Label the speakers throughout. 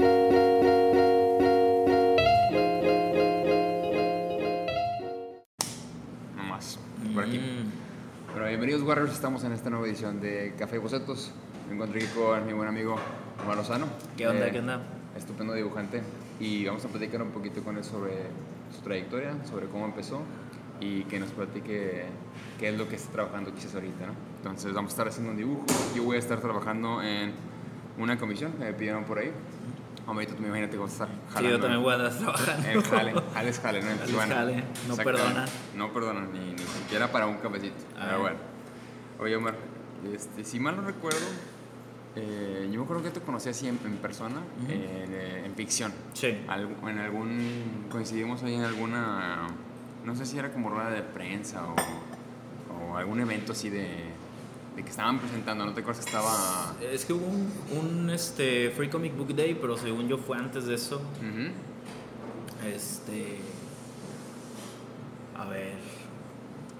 Speaker 1: No más, por aquí.
Speaker 2: Mm.
Speaker 1: Bueno, bienvenidos Warriors, estamos en esta nueva edición de Café y Bocetos. Me encuentro aquí con mi buen amigo Omar Lozano.
Speaker 2: ¿Qué onda?
Speaker 1: Eh,
Speaker 2: ¿Qué onda?
Speaker 1: Estupendo dibujante. Y vamos a platicar un poquito con él sobre su trayectoria, sobre cómo empezó y que nos platique qué es lo que está trabajando quizás ahorita, ¿no? Entonces vamos a estar haciendo un dibujo. Yo voy a estar trabajando en una comisión que me pidieron por ahí. Ahorita tú me imagínate cómo estar
Speaker 2: Sí,
Speaker 1: jalando.
Speaker 2: yo también voy a estar trabajando.
Speaker 1: El jale, jale es jale, ¿no?
Speaker 2: Jale
Speaker 1: Tijuana.
Speaker 2: jale, no perdonan.
Speaker 1: No perdonan, ni, ni siquiera para un cafecito.
Speaker 2: Ah.
Speaker 1: Pero bueno. Oye, Omar, este, si mal no recuerdo, eh, yo me acuerdo que te conocí así en, en persona,
Speaker 2: Ujú.
Speaker 1: en, eh, en ficción.
Speaker 2: Sí.
Speaker 1: Algu- en algún. Coincidimos ahí en alguna. No sé si era como rueda de prensa o, o algún evento así de, de que estaban presentando. ¿No te acuerdas que estaba.?
Speaker 2: Es que hubo un, un, este, Free Comic Book Day, pero según yo fue antes de eso.
Speaker 1: Ujú.
Speaker 2: Este. A ver.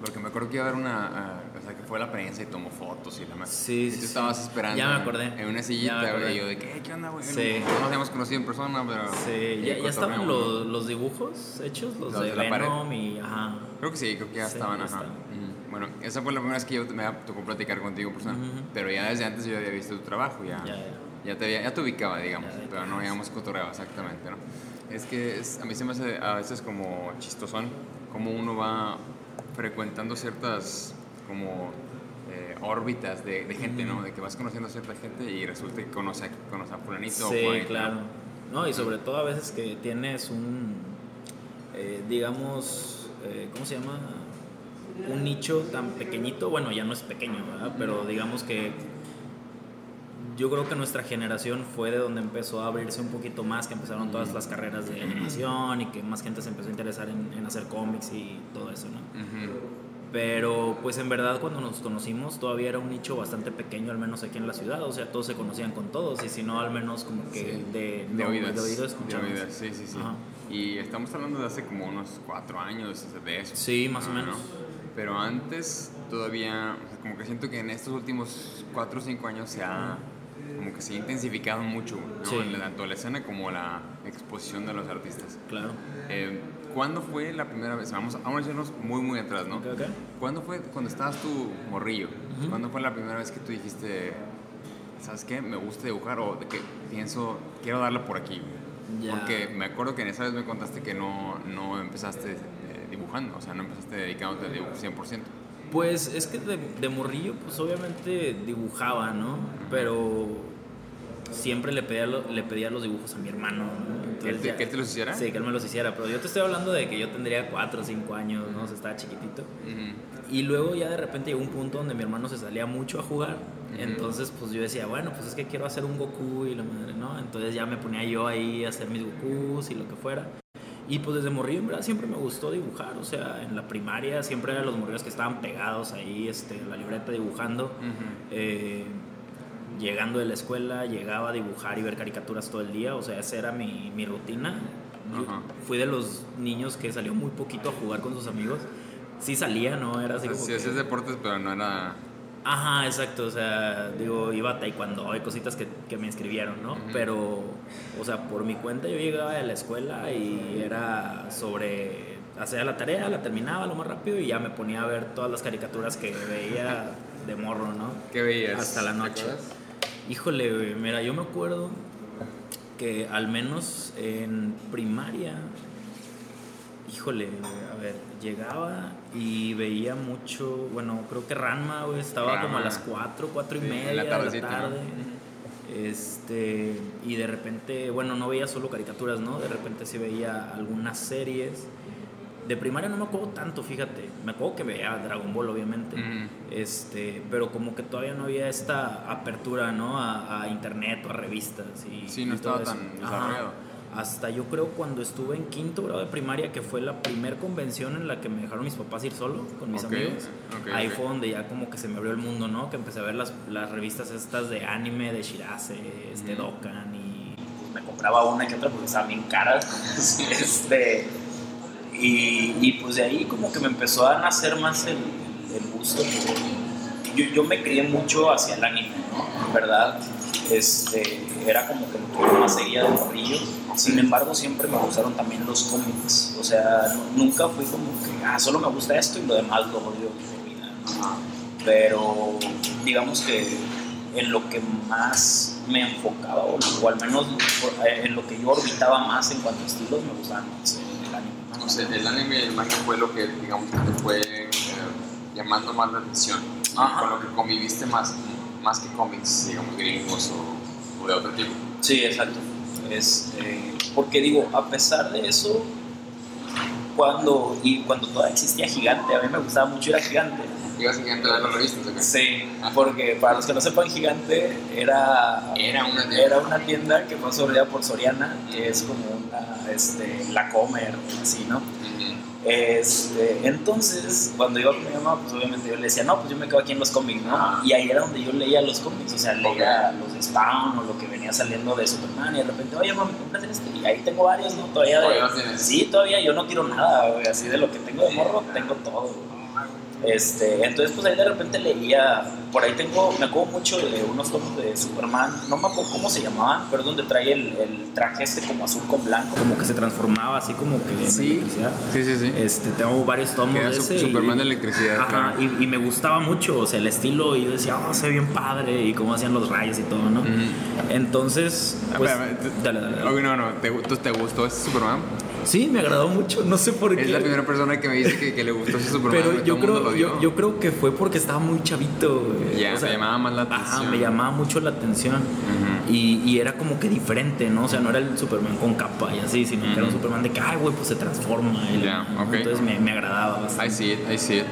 Speaker 1: Porque me acuerdo que iba a haber una. ah, o sea, que fue la prensa y tomó fotos y demás.
Speaker 2: Sí,
Speaker 1: Y
Speaker 2: sí,
Speaker 1: tú
Speaker 2: sí.
Speaker 1: estabas esperando.
Speaker 2: Ya me acordé.
Speaker 1: En una sillita, güey. Y yo de que, "Eh, ¿qué onda, güey?
Speaker 2: Sí.
Speaker 1: No nos habíamos conocido en persona, pero.
Speaker 2: Sí,
Speaker 1: y
Speaker 2: ya, ya estaban los, los dibujos hechos, los,
Speaker 1: Los
Speaker 2: de,
Speaker 1: de la pared.
Speaker 2: Venom y. Ajá.
Speaker 1: Creo que sí, creo que ya
Speaker 2: Sí,
Speaker 1: estaban,
Speaker 2: ya
Speaker 1: ajá.
Speaker 2: estaban.
Speaker 1: Ujú. Bueno, esa fue la primera vez que yo me tocó platicar contigo en persona.
Speaker 2: Ujú.
Speaker 1: Pero ya desde antes yo había visto tu trabajo, ya.
Speaker 2: Ya, ya.
Speaker 1: Ya te, había- ya te ubicaba, digamos,
Speaker 2: Ya,
Speaker 1: pero no habíamos cotorreado exactamente, ¿no? Es que es- a mí se me hace a veces como chistosón, como uno va frecuentando ciertas como eh, órbitas de, de gente, ¿no?
Speaker 2: Ujú.
Speaker 1: De que vas conociendo a cierta gente y resulta que conoce a, conoce a fulanito o
Speaker 2: Sí,
Speaker 1: fulanito, ¿no?
Speaker 2: claro. No, y sobre todo a veces que tienes un, eh, digamos, eh, ¿cómo se llama? Un nicho tan pequeñito, bueno, ya no es pequeño, ¿verdad? Pero digamos que yo creo que nuestra generación fue de donde empezó a abrirse un poquito más, que empezaron todas las carreras de animación y que más gente se empezó a interesar en, en hacer cómics y todo eso, ¿no?
Speaker 1: Ujú.
Speaker 2: Pero pues en verdad cuando nos conocimos todavía era un nicho bastante pequeño, al menos aquí en la ciudad. O sea, todos se conocían con todos y si no, al menos como que
Speaker 1: Sí.
Speaker 2: de,
Speaker 1: De
Speaker 2: no,
Speaker 1: oídas.
Speaker 2: de oído
Speaker 1: De oídas, sí, sí, sí.
Speaker 2: Ajá.
Speaker 1: Y estamos hablando de hace como unos cuatro años de eso.
Speaker 2: Sí, más o
Speaker 1: Ah,
Speaker 2: menos.
Speaker 1: ¿no? Pero antes todavía, o sea, como que siento que en estos últimos cuatro o cinco años se ha, como que se ha intensificado mucho, ¿no?
Speaker 2: Sí.
Speaker 1: Tanto la escena como la exposición de los artistas.
Speaker 2: Claro.
Speaker 1: Eh, ¿Cuándo fue la primera vez? Vamos, vamos a irnos muy, muy atrás, ¿no?
Speaker 2: Ok, ok.
Speaker 1: ¿Cuándo fue cuando estabas tú morrillo?
Speaker 2: Ujú.
Speaker 1: ¿Cuándo fue la primera vez que tú dijiste, ¿sabes qué? Me gusta dibujar o de que pienso, quiero darla por aquí? güey"?
Speaker 2: Ya.
Speaker 1: Porque me acuerdo que en esa vez me contaste que no, no empezaste dibujando, o sea, no empezaste dedicándote al dibujo 100%.
Speaker 2: Pues es que de, de morrillo, pues obviamente dibujaba, ¿no? Pero siempre le pedía, le pedía los dibujos a mi hermano, ¿no?
Speaker 1: ¿Que él te- que él te los hiciera?
Speaker 2: Sí, que él me los hiciera. Pero yo te estoy hablando de que yo tendría 4 o 5 años, ¿no? O sea, estaba chiquitito.
Speaker 1: Ujú.
Speaker 2: Y luego ya de repente llegó un punto donde mi hermano se salía mucho a jugar. Entonces pues yo decía, bueno, pues es que quiero hacer un Goku y la madre, ¿no? Entonces ya me ponía yo ahí a hacer mis Gokus y lo que fuera. Y pues desde morrillo en verdad siempre me gustó dibujar. O sea, en la primaria siempre eran los morrillos que estaban pegados ahí, este, en la libreta dibujando. Eh, llegando de la escuela, llegaba a dibujar y ver caricaturas todo el día. O sea, esa era mi, mi rutina. Fui de los niños que salió muy poquito a jugar con sus amigos. Sí salía, ¿no? Era así
Speaker 1: O sea,
Speaker 2: como
Speaker 1: sí
Speaker 2: que-
Speaker 1: hacías deportes, pero no era...
Speaker 2: Ajá, exacto, o sea, digo, iba a taekwondo, hay cositas que, que me inscribieron, ¿no? Pero, o sea, por mi cuenta yo llegaba de la escuela y era sobre hacer la tarea, la terminaba lo más rápido y ya me ponía a ver todas las caricaturas que veía de morro, ¿no?
Speaker 1: ¿Qué veías?
Speaker 2: Hasta la
Speaker 1: ¿Te
Speaker 2: noche. Híjole, mira, yo me acuerdo que al menos en primaria, híjole, a ver, llegaba y veía mucho, bueno, creo que Ranma, güey, estaba como a las 4, 4 y
Speaker 1: Sí,
Speaker 2: media
Speaker 1: la
Speaker 2: de la tarde. Este, y de repente, bueno, no veía solo caricaturas, ¿no? De repente sí veía algunas series. De primaria no me acuerdo tanto, fíjate. Me acuerdo que veía Dragon Ball, obviamente. Este, pero como que todavía no había esta apertura, ¿no? A, a internet o a revistas y
Speaker 1: Sí, no
Speaker 2: y
Speaker 1: estaba tan
Speaker 2: Ajá.
Speaker 1: desarrollado.
Speaker 2: Hasta yo creo cuando estuve en quinto grado de primaria, que fue la primer convención en la que me dejaron mis papás ir solo con mis amigos. Ahí fue donde ya como que se me abrió el mundo, ¿no? Que empecé a ver las, las revistas estas de anime, de Shirase, este,
Speaker 1: Ujú.
Speaker 2: Dokkan y...
Speaker 3: me compraba una que otra porque estaban bien caras. este, y, y pues de ahí como que me empezó a nacer más el, el gusto. Yo, yo me crié mucho hacia el anime, ¿no? ¿Verdad? Este, era como que lo que más seguía de morrillo. Sin embargo, siempre me gustaron también los cómics. O sea, nu- nunca fui como que, ah, solo me gusta esto y lo demás lo odio. Pero digamos que en lo que más me enfocaba, o, o al menos en lo que yo orbitaba más en cuanto a estilos, me gustaba más el anime.
Speaker 1: No sé, el anime y el manga fue lo que, digamos, que te fue eh, llamando más la atención.
Speaker 3: Ajá.
Speaker 1: Con lo que conviviste más, más que cómics, digamos, gringos o, o de otro tipo.
Speaker 3: Sí, exacto. Este, porque digo, a pesar de eso, cuando, y cuando todavía existía Gigante, a mí me gustaba mucho ir a Gigante.
Speaker 1: ¿Ibas a ver las revistas o qué?
Speaker 3: Sí, porque para los que no sepan, Gigante era,
Speaker 1: Era una de...
Speaker 3: era una tienda que fue absorbida por Soriana, que es como una, este, la Comer, así, ¿no? Este, entonces, cuando iba con mi mamá, pues obviamente yo le decía, no, pues yo me quedo aquí en los cómics, ¿no? Y ahí era donde yo leía los cómics, o sea, leía los de Spawn o lo que venía saliendo de Superman y de repente, oye, mami, cómprate este. Y ahí tengo varios, ¿no? Todavía de-. Sí, todavía yo no tiro nada, güey, así de lo que tengo de morro, tengo todo. güey. Este, entonces, pues ahí de repente leía, por ahí tengo, me acuerdo mucho de unos tomos de Superman, no me acuerdo cómo se llamaban, pero es donde trae el, el traje este como azul con blanco.
Speaker 2: Como que se transformaba así como que en
Speaker 1: Sí.
Speaker 2: electricidad.
Speaker 1: Sí, sí, sí.
Speaker 2: Este, tengo varios tomos de ese. y-
Speaker 1: Superman de electricidad,
Speaker 2: Ajá,
Speaker 1: claro.
Speaker 2: y, y me gustaba mucho, o sea, el estilo, y yo decía, oh, se ve bien padre, y cómo hacían los rayos y todo, ¿no? Entonces, pues,
Speaker 1: Espérame, te-
Speaker 2: dale, dale,
Speaker 1: no, no, ¿te, ¿te gustó ese Superman?
Speaker 2: Sí, me agradó mucho, no sé por qué.
Speaker 1: Es la primera persona que me dice que, que le gustó ese Superman.
Speaker 2: Pero yo creo, yo, yo creo que fue porque estaba muy chavito.
Speaker 1: Ya, me llamaba más la
Speaker 2: Ajá,
Speaker 1: atención.
Speaker 2: me llamaba mucho la atención.
Speaker 1: Ujú.
Speaker 2: y, y era como que diferente, ¿no? O sea, no era el Superman con capa y así, sino que era un. Superman de que, ay, güey, pues se transforma.
Speaker 1: Ya,
Speaker 2: ¿no?
Speaker 1: ok.
Speaker 2: Entonces me, me agradaba
Speaker 1: I
Speaker 2: bastante.
Speaker 1: see it, I see it.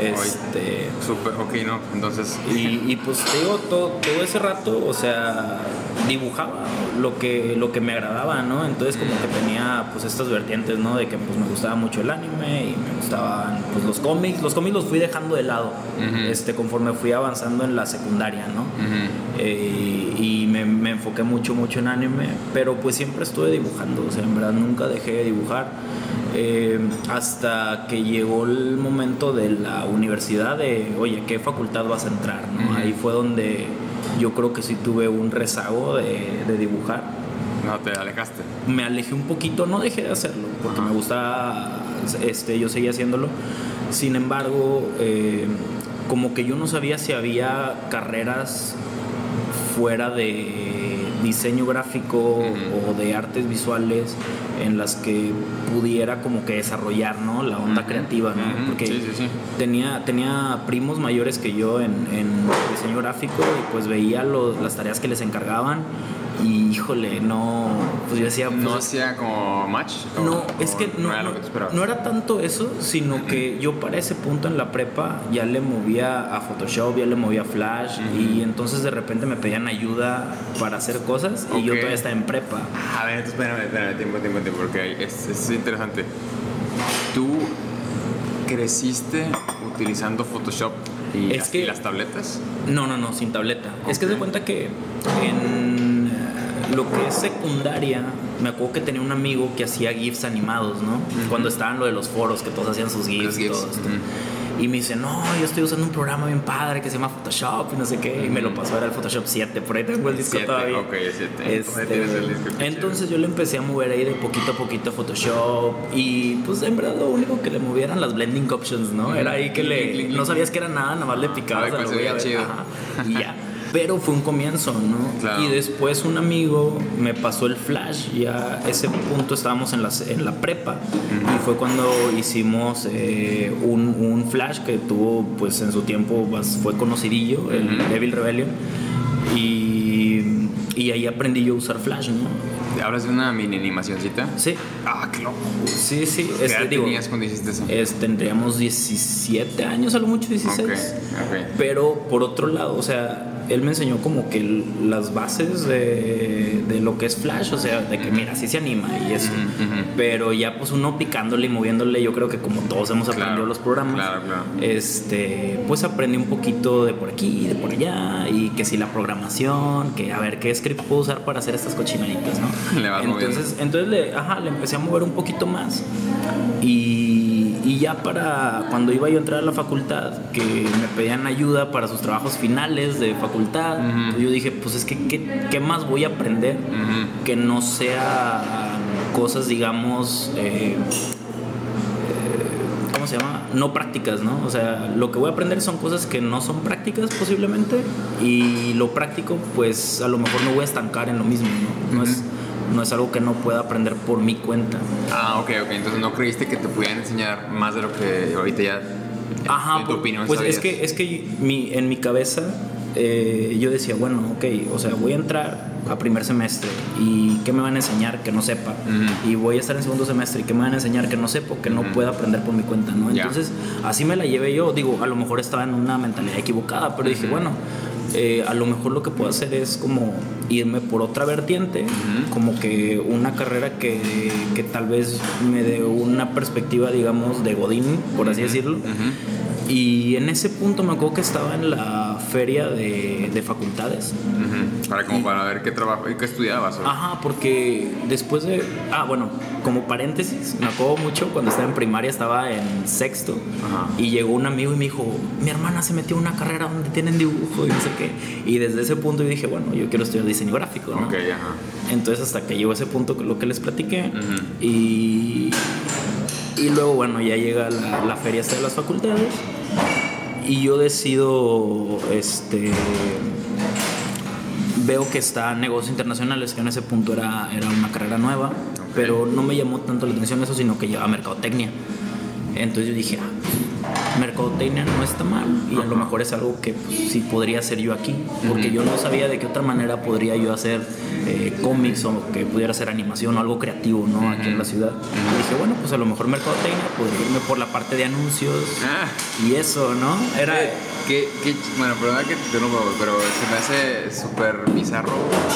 Speaker 2: Este.
Speaker 1: Super, ok, no, entonces.
Speaker 2: Y, y pues te digo, todo, todo ese rato, o sea, dibujaba lo que, lo que me agradaba, ¿no? Entonces como que tenía pues estas vertientes, ¿no? De que pues me gustaba mucho el anime y me gustaban pues los cómics. Los cómics los fui dejando de lado,
Speaker 1: Ujú.
Speaker 2: este, conforme fui avanzando en la secundaria, ¿no? Eh, y me, me enfoqué mucho, mucho en anime, pero pues siempre estuve dibujando, o sea, en verdad nunca dejé de dibujar. Eh, hasta que llegó el momento de la universidad de, oye, ¿qué facultad vas a entrar? ¿no? Ahí fue donde yo creo que sí tuve un rezago de, de dibujar.
Speaker 1: No, te alejaste.
Speaker 2: Me alejé un poquito, no dejé de hacerlo, porque me gusta, este, yo seguía haciéndolo. Sin embargo, eh, como que yo no sabía si había carreras fuera de diseño gráfico o de artes visuales en las que pudiera como que desarrollar ¿no? la onda creativa, ¿no? Porque
Speaker 1: Sí, sí, sí.
Speaker 2: Tenía, tenía primos mayores que yo en, en diseño gráfico y pues veía los- las tareas que les encargaban y híjole, no, pues yo decía, pues,
Speaker 1: ¿No hacía como match? ¿O-
Speaker 2: no, es que no,
Speaker 1: era lo
Speaker 2: no-
Speaker 1: que esperabas?
Speaker 2: no era tanto eso, sino que yo para ese punto en la prepa ya le movía a Photoshop, ya le movía a Flash y entonces de repente me pedían ayuda para hacer cosas y yo todavía estaba en prepa.
Speaker 1: A ver, entonces, espérame, espérame, tiempo, tiempo, tiempo, porque es, es interesante. Tú creciste utilizando Photoshop y,
Speaker 2: Es
Speaker 1: las,
Speaker 2: que-
Speaker 1: y las tabletas.
Speaker 2: No, no, no, sin tableta. Es que se cuenta que en lo que es secundaria, me acuerdo que tenía un amigo que hacía GIFs animados, ¿no? Cuando estaban lo de los foros, que todos hacían sus GIFs y
Speaker 1: GIFs,
Speaker 2: todo esto.
Speaker 1: ujú.
Speaker 2: Y me dice, no, yo estoy usando un programa bien padre que se llama Photoshop y no sé qué. Y me lo pasó, era el Photoshop 7, por ahí tengo el disco
Speaker 1: Siete,
Speaker 2: todavía.
Speaker 1: ok, siete.
Speaker 2: Este,
Speaker 1: Ahí tienes el disco,
Speaker 2: entonces yo le empecé a mover ahí de poquito a poquito a Photoshop y pues en verdad lo único que le movía eran las blending options, ¿no? Era ahí que le, no sabías que era nada, nada más le picabas
Speaker 1: A ver
Speaker 2: a lo
Speaker 1: se veía chido.
Speaker 2: ajá, y ya. Pero fue un comienzo, ¿no?
Speaker 1: Claro.
Speaker 2: Y después un amigo me pasó el flash, ya a ese punto estábamos en la, en la prepa y fue cuando hicimos eh, un, un flash que tuvo pues en su tiempo bas- fue conocidillo, el
Speaker 1: Ujú.
Speaker 2: Devil Rebellion. Y, y ahí aprendí yo a usar flash, ¿no?
Speaker 1: ¿Hablas de una mini animacioncita?
Speaker 2: Sí,
Speaker 1: Ah, loco.
Speaker 2: sí, sí.
Speaker 1: ¿Qué
Speaker 2: Este,
Speaker 1: edad
Speaker 2: digo,
Speaker 1: tenías cuando hiciste eso?
Speaker 2: es- tendríamos 17 años, a lo mucho 16.
Speaker 1: Ok, ok.
Speaker 2: Pero por otro lado, o sea, él me enseñó como que las bases de, de lo que es Flash, o sea, de que mira, sí se anima y eso. Pero ya pues uno picándole y moviéndole, yo creo que como todos hemos
Speaker 1: Claro,
Speaker 2: aprendido los programas,
Speaker 1: claro, claro.
Speaker 2: este, pues aprendí un poquito de por aquí, de por allá, y que si la programación, que a ver qué script puedo usar para hacer estas cochinaditas, ¿no?
Speaker 1: Le vas moviendo.
Speaker 2: entonces, entonces le, ajá, le empecé a mover un poquito más y, Y ya para cuando iba yo a entrar a la facultad, que me pedían ayuda para sus trabajos finales de facultad, yo dije, pues es que, ¿qué, qué más voy a aprender que no sea cosas, digamos, eh, ¿cómo se llama? No prácticas, ¿no? O sea, lo que voy a aprender son cosas que no son prácticas posiblemente y lo práctico, pues a lo mejor no voy a estancar en lo mismo, ¿no? No, es, no es algo que no pueda aprender por mi cuenta.
Speaker 1: Ah, ok, ok. Entonces no creíste que te pudieran enseñar más de lo que ahorita ya...
Speaker 2: Ajá,
Speaker 1: en tu opinión
Speaker 2: pues es que, es que mi, en mi cabeza eh, yo decía, bueno, ok, o sea, voy a entrar a primer semestre y ¿qué me van a enseñar que no sepa?
Speaker 1: Ujú.
Speaker 2: Y voy a estar en segundo semestre y ¿qué me van a enseñar que no sepa que no
Speaker 1: Ujú.
Speaker 2: pueda aprender por mi cuenta, ¿no? Entonces, así me la llevé yo, digo, a lo mejor estaba en una mentalidad equivocada, pero dije,
Speaker 1: Ujú.
Speaker 2: bueno, eh, a lo mejor lo que puedo hacer es como irme por otra vertiente, como que una carrera que, que tal vez me dé una perspectiva, digamos, de Godín, por así decirlo. Y en ese punto me acuerdo que estaba en la feria de, de facultades.
Speaker 1: Para como para ver qué trabajo y qué estudiabas. ¿o?
Speaker 2: Ajá, porque después de... Ah, bueno, como paréntesis, me acuerdo mucho cuando estaba en primaria, estaba en sexto. Y llegó un amigo y me dijo, mi hermana se metió en una carrera donde tienen dibujo y no sé qué. Y desde ese punto yo dije, bueno, yo quiero estudiar diseño gráfico, ¿no?
Speaker 1: Ajá.
Speaker 2: Entonces hasta que llegó ese punto, lo que les platiqué,
Speaker 1: Ujú.
Speaker 2: y, y luego, bueno, ya llega la, la feria esta de las facultades y yo decido, este, veo que está negocios internacionales, que en ese punto era, era una carrera nueva, pero no me llamó tanto la atención eso, sino que llevaba mercadotecnia. Entonces yo dije, ah, mercadotecnia no está mal y a lo mejor es algo que pues, sí podría hacer yo aquí, porque yo no sabía de qué otra manera podría yo hacer eh, cómics o que pudiera hacer animación o algo creativo, ¿no? Aquí en la ciudad. Y dije, bueno, pues a lo mejor mercadotecnia podría irme por la parte de anuncios
Speaker 1: Ah,
Speaker 2: y eso, ¿no? Era...
Speaker 1: Eh, que, que- bueno, perdona que te pero se me hace súper bizarro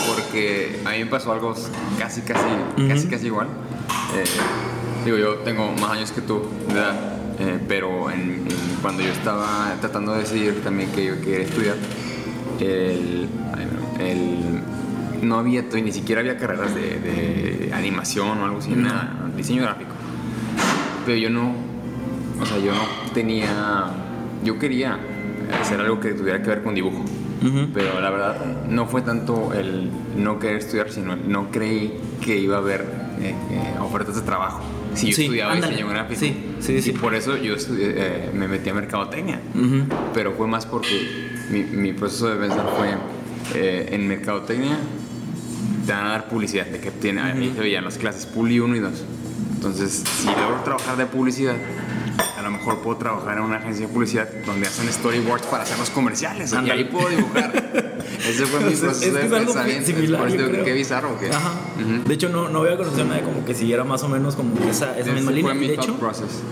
Speaker 1: porque a mí me pasó algo casi, casi, casi, casi igual. Eh, digo, yo tengo más años que tú, de edad, eh, pero en- en- cuando yo estaba tratando de decidir también que yo quería estudiar, el, no, el- no había, ni siquiera había carreras de, de animación o algo así,
Speaker 2: No.
Speaker 1: nada, diseño gráfico. Pero yo no, o sea, yo no tenía, yo quería hacer algo que tuviera que ver con dibujo. Pero la verdad no fue tanto el no querer estudiar, sino el no creí que iba a haber eh, eh, ofertas de trabajo. Si yo
Speaker 2: Sí,
Speaker 1: estudiaba
Speaker 2: ándale.
Speaker 1: diseño gráfico.
Speaker 2: Sí, sí,
Speaker 1: y
Speaker 2: sí.
Speaker 1: por eso yo estudié, eh, me metí a mercadotecnia.
Speaker 2: Ujú.
Speaker 1: Pero fue más porque mi, mi proceso de pensar fue eh, en mercadotecnia te van a dar publicidad, de que tiene, ahí se veían las clases Puli 1 y 2. Entonces, si logro trabajar de publicidad, a lo mejor puedo trabajar en una agencia de publicidad donde hacen storyboards para hacer los comerciales. Y ahí puedo dibujar. Ese fue mi
Speaker 2: Es-
Speaker 1: proceso
Speaker 2: es que
Speaker 1: de
Speaker 2: es algo
Speaker 1: pensamiento.
Speaker 2: similar,
Speaker 1: que qué bizarro que.
Speaker 2: Ajá.
Speaker 1: Ujú.
Speaker 2: De hecho, no, no había conocido a nadie como que siguiera más o menos como que esa, esa misma línea.
Speaker 1: mi
Speaker 2: de, hecho,
Speaker 1: process.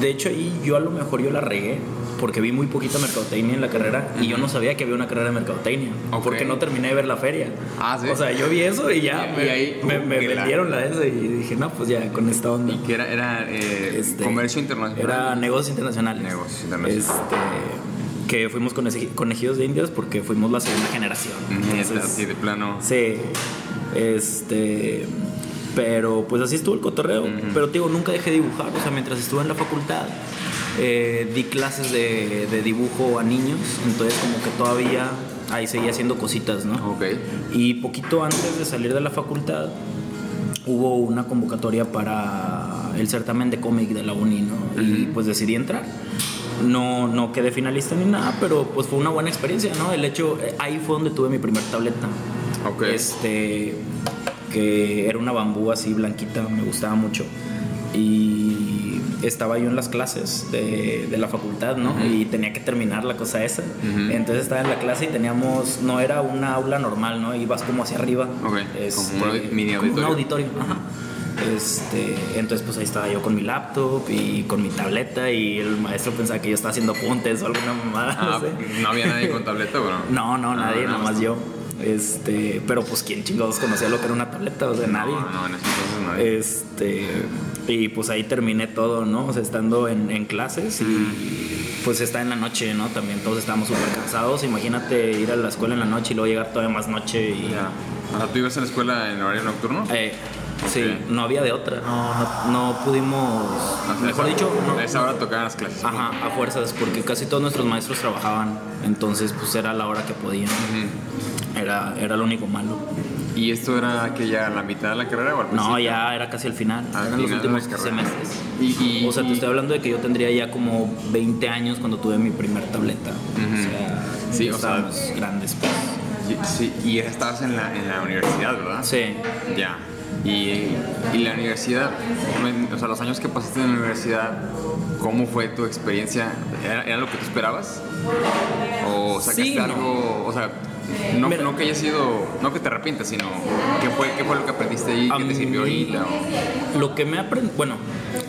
Speaker 2: de hecho, ahí yo a lo mejor yo la regué porque vi muy poquita mercadotecnia en la carrera y yo no sabía que había una carrera de mercadotecnia
Speaker 1: Ok.
Speaker 2: porque no terminé de ver la feria.
Speaker 1: Ah, ¿sí?
Speaker 2: O sea, yo vi eso y ya
Speaker 1: Y-
Speaker 2: me,
Speaker 1: y ahí,
Speaker 2: me- me
Speaker 1: que
Speaker 2: vendieron la eso y dije, no, pues ya con esta onda.
Speaker 1: Y que era, era eh,
Speaker 2: Este,
Speaker 1: comercio internacional.
Speaker 2: Era negocios internacionales.
Speaker 1: Negocios internacionales.
Speaker 2: Este, que fuimos con conejillos de indias porque fuimos la segunda generación. Entonces,
Speaker 1: así de plano.
Speaker 2: Sí, este, pero pues así estuvo el cotorreo. Pero te digo, nunca dejé de dibujar, o sea, mientras estuve en la facultad eh, di clases de, de dibujo a niños, entonces como que todavía ahí seguía haciendo cositas, ¿no?
Speaker 1: Ok.
Speaker 2: Y poquito antes de salir de la facultad hubo una convocatoria para el certamen de cómic de la uni, ¿no? Y pues decidí entrar. No, no quedé finalista ni nada, pero pues fue una buena experiencia, ¿no? El hecho, eh, ahí fue donde tuve mi primer tableta.
Speaker 1: Ok.
Speaker 2: Este, que era una bambú así blanquita, me gustaba mucho. Y estaba yo en las clases de, de la facultad, ¿no? Y tenía que terminar la cosa esa. Entonces estaba en la clase y teníamos, no era una aula normal, ¿no? Ibas como hacia arriba.
Speaker 1: Ok, como un audi- mini
Speaker 2: como un
Speaker 1: auditorio.
Speaker 2: auditorio, ajá. Este, entonces pues ahí estaba yo con mi laptop y con mi tableta y el maestro pensaba que yo estaba haciendo apuntes o alguna mamada,
Speaker 1: Ah,
Speaker 2: no sé.
Speaker 1: no había nadie con tableta, bueno.
Speaker 2: No, no, nadie,
Speaker 1: nada
Speaker 2: nada más yo. Este, pero pues quién chingados conocía lo que era una tableta, o sea, nadie.
Speaker 1: No, no, en ese entonces nadie.
Speaker 2: Este, y pues ahí terminé todo, ¿no? O sea, estando en, en clases y pues está en la noche, ¿no? También todos estábamos súper cansados. Imagínate ir a la escuela en la noche y luego llegar todavía más noche y
Speaker 1: Ya. ¿tú ibas a la escuela en horario nocturno?
Speaker 2: Eh, Sí, no había de otra. No, no, no pudimos.
Speaker 1: O sea,
Speaker 2: mejor
Speaker 1: esa-
Speaker 2: dicho, no.
Speaker 1: Esa hora tocaban las clases.
Speaker 2: Ajá, a fuerzas, porque casi todos nuestros maestros trabajaban. Entonces, pues era la hora que podían. Era, era lo único malo.
Speaker 1: ¿Y esto era que ya la mitad de la carrera o al
Speaker 2: No, ya era casi el final.
Speaker 1: Al
Speaker 2: eran los
Speaker 1: final
Speaker 2: últimos semestres.
Speaker 1: Y, y-
Speaker 2: O sea, te estoy hablando de que yo tendría ya como 20 años cuando tuve mi primer tableta.
Speaker 1: Ujú.
Speaker 2: O sea,
Speaker 1: Sí, o sea-
Speaker 2: grandes. Pues.
Speaker 1: sí, y estabas en la, en la universidad, ¿verdad?
Speaker 2: Sí.
Speaker 1: Ya. Y, y la universidad, o sea, los años que pasaste en la universidad, ¿cómo fue tu experiencia? ¿Era, era lo que tú esperabas? ¿O sacaste
Speaker 2: Sí, no.
Speaker 1: algo? O sea, no,
Speaker 2: Mira.
Speaker 1: no que haya sido, no que te arrepientas, sino ¿qué fue, qué fue lo que aprendiste ahí
Speaker 2: A
Speaker 1: que te sirvió ahorita? o-
Speaker 2: Lo que me aprendí, bueno,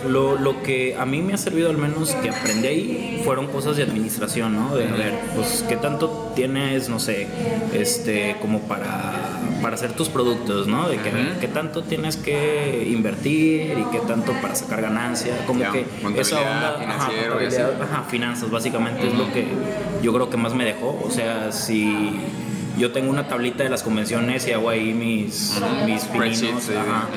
Speaker 2: lo, lo que a mí me ha servido al menos que aprendí ahí fueron cosas de administración, ¿no? De a ver, pues qué tanto tienes, no sé, este, como para, para hacer tus productos, ¿no? De que ver, qué tanto tienes que invertir y qué tanto para sacar ganancia, como
Speaker 1: Ya,
Speaker 2: que esa onda, ajá, ajá, finanzas básicamente es lo que yo creo que más me dejó, o sea, si yo tengo una tablita de las convenciones y hago ahí mis, mis pininos,
Speaker 1: sí,
Speaker 2: ajá.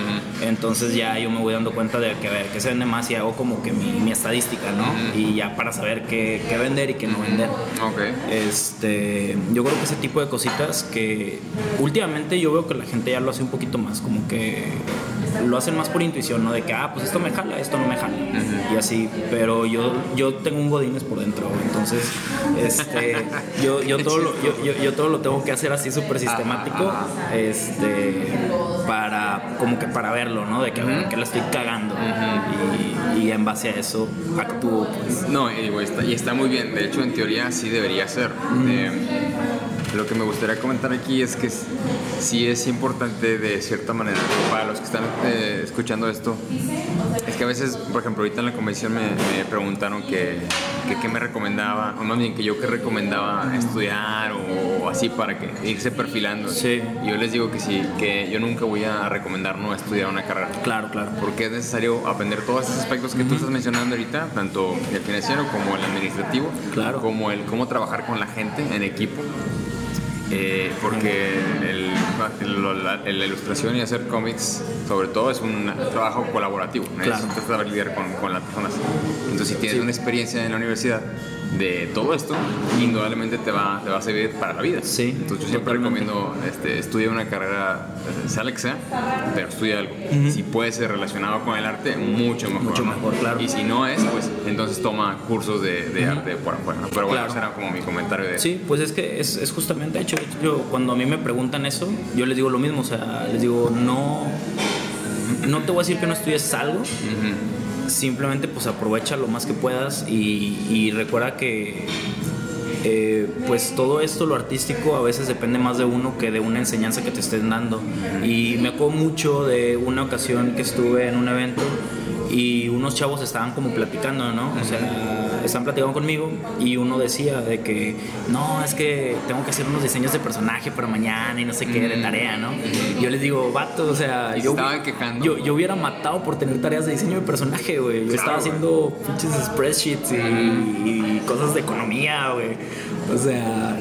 Speaker 2: Entonces ya yo me voy dando cuenta de que a ver qué se vende más y hago como que mi, mi estadística, ¿no? Y ya para saber qué, qué vender y qué no vender.
Speaker 1: Ok.
Speaker 2: Este, yo creo que ese tipo de cositas que últimamente yo veo que la gente ya lo hace un poquito más, como que lo hacen más por intuición, ¿no? De que, ah, pues esto me jala, esto no me jala. Y así, pero yo, yo tengo un godines por dentro, entonces, este, yo, yo, todo lo, yo, yo- todo lo tengo que hacer así súper sistemático, este, para, como que para verlo, ¿no? De que, ver, que la estoy cagando. y, y en base a eso actúo, pues.
Speaker 1: No, y, está, y está muy bien. De hecho, en teoría sí debería ser. Lo que me gustaría comentar aquí es que sí es importante de cierta manera, para los que están eh, escuchando esto, es que a veces, por ejemplo, ahorita en la convención me, me preguntaron que, que qué me recomendaba, o más bien que yo qué recomendaba estudiar o, así para que irse perfilando.
Speaker 2: Sí.
Speaker 1: Y yo les digo que sí, que yo nunca voy a recomendar no estudiar una carrera
Speaker 2: Claro, claro.
Speaker 1: porque es necesario aprender todos esos aspectos que tú estás mencionando ahorita, tanto el financiero como el administrativo,
Speaker 2: Claro.
Speaker 1: como el cómo trabajar con la gente en equipo. Eh, porque el- el- la, la ilustración y hacer cómics, sobre todo, es un trabajo colaborativo.
Speaker 2: Claro.
Speaker 1: Necesitas saber lidiar con, con las personas. Entonces, si tienes
Speaker 2: Sí.
Speaker 1: una experiencia en la universidad de todo esto, indudablemente te va, te va a servir para la vida.
Speaker 2: Sí,
Speaker 1: Entonces, yo siempre
Speaker 2: totalmente.
Speaker 1: recomiendo este, estudia una carrera, eh, sea la que sea, pero estudia algo. Si puede ser relacionado con el arte, mucho mejor.
Speaker 2: Mucho
Speaker 1: ¿no?
Speaker 2: mejor, claro.
Speaker 1: Y si no es, pues entonces toma cursos de, de arte por afuera. Pero bueno,
Speaker 2: Claro.
Speaker 1: ese era como mi comentario de
Speaker 2: Sí, pues es que es, es justamente hecho. Yo, cuando a mí me preguntan eso, yo les digo lo mismo. O sea, les digo, no, no te voy a decir que no estudies algo. Simplemente pues aprovecha lo más que puedas y, recuerda que eh, pues todo esto, lo artístico, a veces depende más de uno que de una enseñanza que te estén dando. Y me acuerdo mucho de una ocasión que estuve en un evento y unos chavos estaban como platicando, ¿no? O sea, estaban platicando conmigo y uno decía de que, no, es que tengo que hacer unos diseños de personaje para mañana y no sé qué, de tarea, ¿no? Y yo les digo, vato, o sea, yo, yo, yo hubiera matado por tener tareas de diseño de personaje, güey. Yo estaba haciendo pinches spreadsheets y, y cosas de economía, güey. O sea,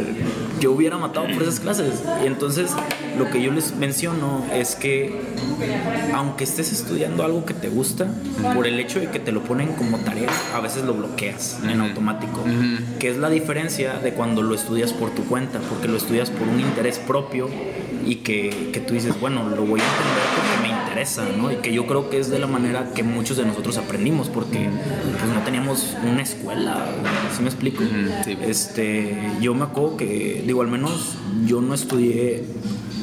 Speaker 2: yo hubiera matado por esas clases. Y entonces, lo que yo les menciono es que, aunque estés estudiando algo que te gusta, por el hecho de que te lo ponen como tarea, a veces lo bloqueas en automático. Que es la diferencia de cuando lo estudias por tu cuenta, porque lo estudias por un interés propio y que, que tú dices, bueno, lo voy a entender Y que yo creo que es de la manera que muchos de nosotros aprendimos, porque pues no teníamos una escuela, ¿sí me explico?
Speaker 1: sí.
Speaker 2: Este, yo me acuerdo que, digo, al menos yo no estudié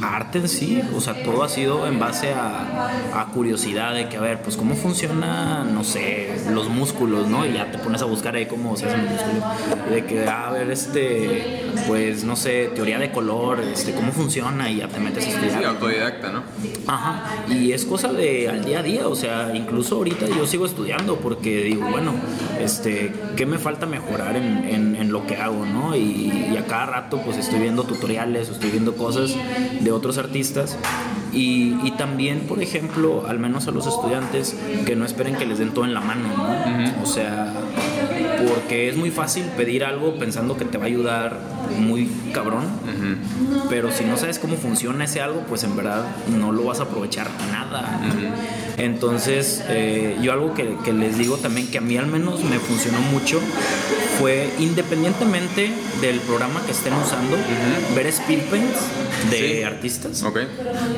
Speaker 2: arte en sí, o sea, todo ha sido en base a, a curiosidad de que, a ver, pues cómo funciona, no sé, los músculos, ¿no? Y ya te pones a buscar ahí cómo se hacen los músculos. De que, a ver, este, pues, no sé, teoría de color, este, cómo funciona y ya te metes a estudiar.
Speaker 1: Sí, autodidacta, ¿no?
Speaker 2: Ajá, y es cosa de al día a día, o sea, incluso ahorita yo sigo estudiando porque digo, bueno, este, ¿qué me falta mejorar en, en- en lo que hago, no? Y, y a cada rato pues estoy viendo tutoriales o estoy viendo cosas de otros artistas y, y también, por ejemplo, al menos a los estudiantes, que no esperen que les den todo en la mano, ¿no? O sea, porque es muy fácil pedir algo pensando que te va a ayudar muy cabrón, pero si no sabes cómo funciona ese algo, pues en verdad no lo vas a aprovechar nada. Entonces, eh, yo algo que, que les digo también que a mí al menos me funcionó mucho fue independientemente del programa que estén usando, ver speed paints de
Speaker 1: Sí.
Speaker 2: artistas
Speaker 1: Ok.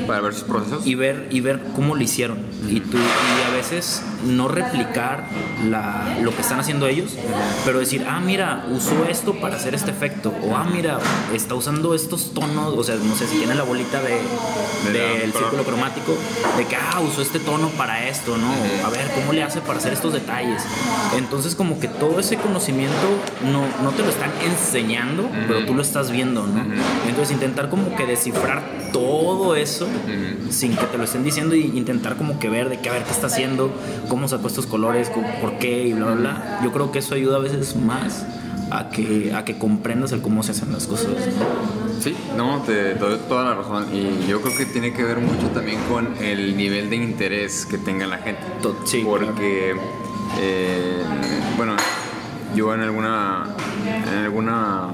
Speaker 1: Para ver sus procesos.
Speaker 2: y ver y ver cómo lo hicieron y tú y a veces no replicar la, lo que están haciendo ellos pero decir ah mira usó esto para hacer este efecto o ah mira está usando estos tonos o sea no sé si tiene la bolita de
Speaker 1: De
Speaker 2: del
Speaker 1: color.
Speaker 2: círculo cromático de que ah usó este tono para esto no a ver cómo le hace para hacer estos detalles entonces como que todo ese conocimiento no, no te lo están enseñando pero tú lo estás viendo no entonces intentar como que descifrar todo eso sin que te lo estén diciendo y intentar como que ver de qué a ver qué está haciendo, cómo sacó estos colores, por qué y bla bla bla. Yo creo que eso ayuda a veces más a que a que comprendas el cómo se hacen las cosas. ¿no?
Speaker 1: Sí, no, te doy toda la razón. Y yo creo que tiene que ver mucho también con el nivel de interés que tenga la gente.
Speaker 2: Sí,
Speaker 1: Porque, eh, bueno, yo en alguna, en alguna,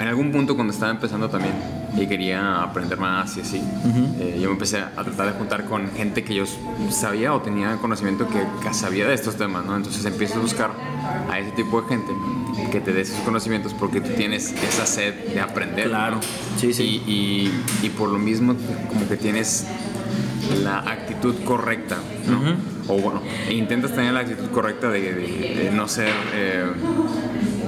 Speaker 1: en algún punto cuando estaba empezando también y quería aprender más y así, eh, yo me empecé a tratar de juntar con gente que yo sabía o tenía conocimiento que, que sabía de estos temas, ¿no? Entonces empiezo a buscar a ese tipo de gente que te dé esos conocimientos porque tú tienes esa sed de aprender.
Speaker 2: Claro,
Speaker 1: ¿no?
Speaker 2: sí, sí.
Speaker 1: Y, y- y por lo mismo como que tienes la actitud correcta, ¿no? O bueno, intentas tener la actitud correcta de, de- de no ser, eh,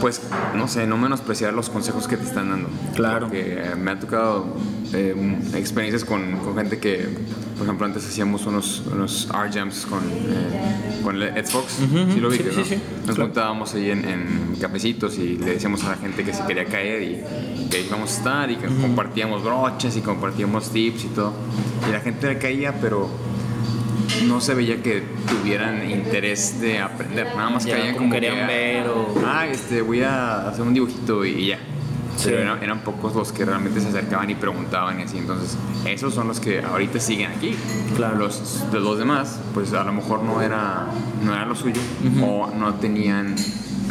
Speaker 1: pues, no sé, no menospreciar los consejos que te están dando.
Speaker 2: Claro.
Speaker 1: Porque eh, me ha tocado eh, experiencias con, con gente que, por ejemplo, antes hacíamos unos, unos art jams con, eh, con Ed Fox,
Speaker 2: Ujú,
Speaker 1: ¿sí lo
Speaker 2: sí,
Speaker 1: viste,
Speaker 2: sí,
Speaker 1: no?
Speaker 2: sí,
Speaker 1: Nos
Speaker 2: claro.
Speaker 1: juntábamos ahí en, en cafecitos y le decíamos a la gente que se quería caer y que ahí íbamos a estar y que compartíamos broches y compartíamos tips y todo. Y la gente le caía, pero no se veía que tuvieran interés de aprender, nada más
Speaker 2: Ya,
Speaker 1: caían
Speaker 2: como
Speaker 1: como
Speaker 2: querían
Speaker 1: que,
Speaker 2: ver o-
Speaker 1: ah, este, voy a hacer un dibujito y ya.
Speaker 2: Sí.
Speaker 1: Pero eran, eran pocos los que realmente se acercaban y preguntaban y así. Entonces, esos son los que ahorita siguen aquí.
Speaker 2: Claro.
Speaker 1: Los de los demás, pues a lo mejor no era, no era lo suyo o no tenían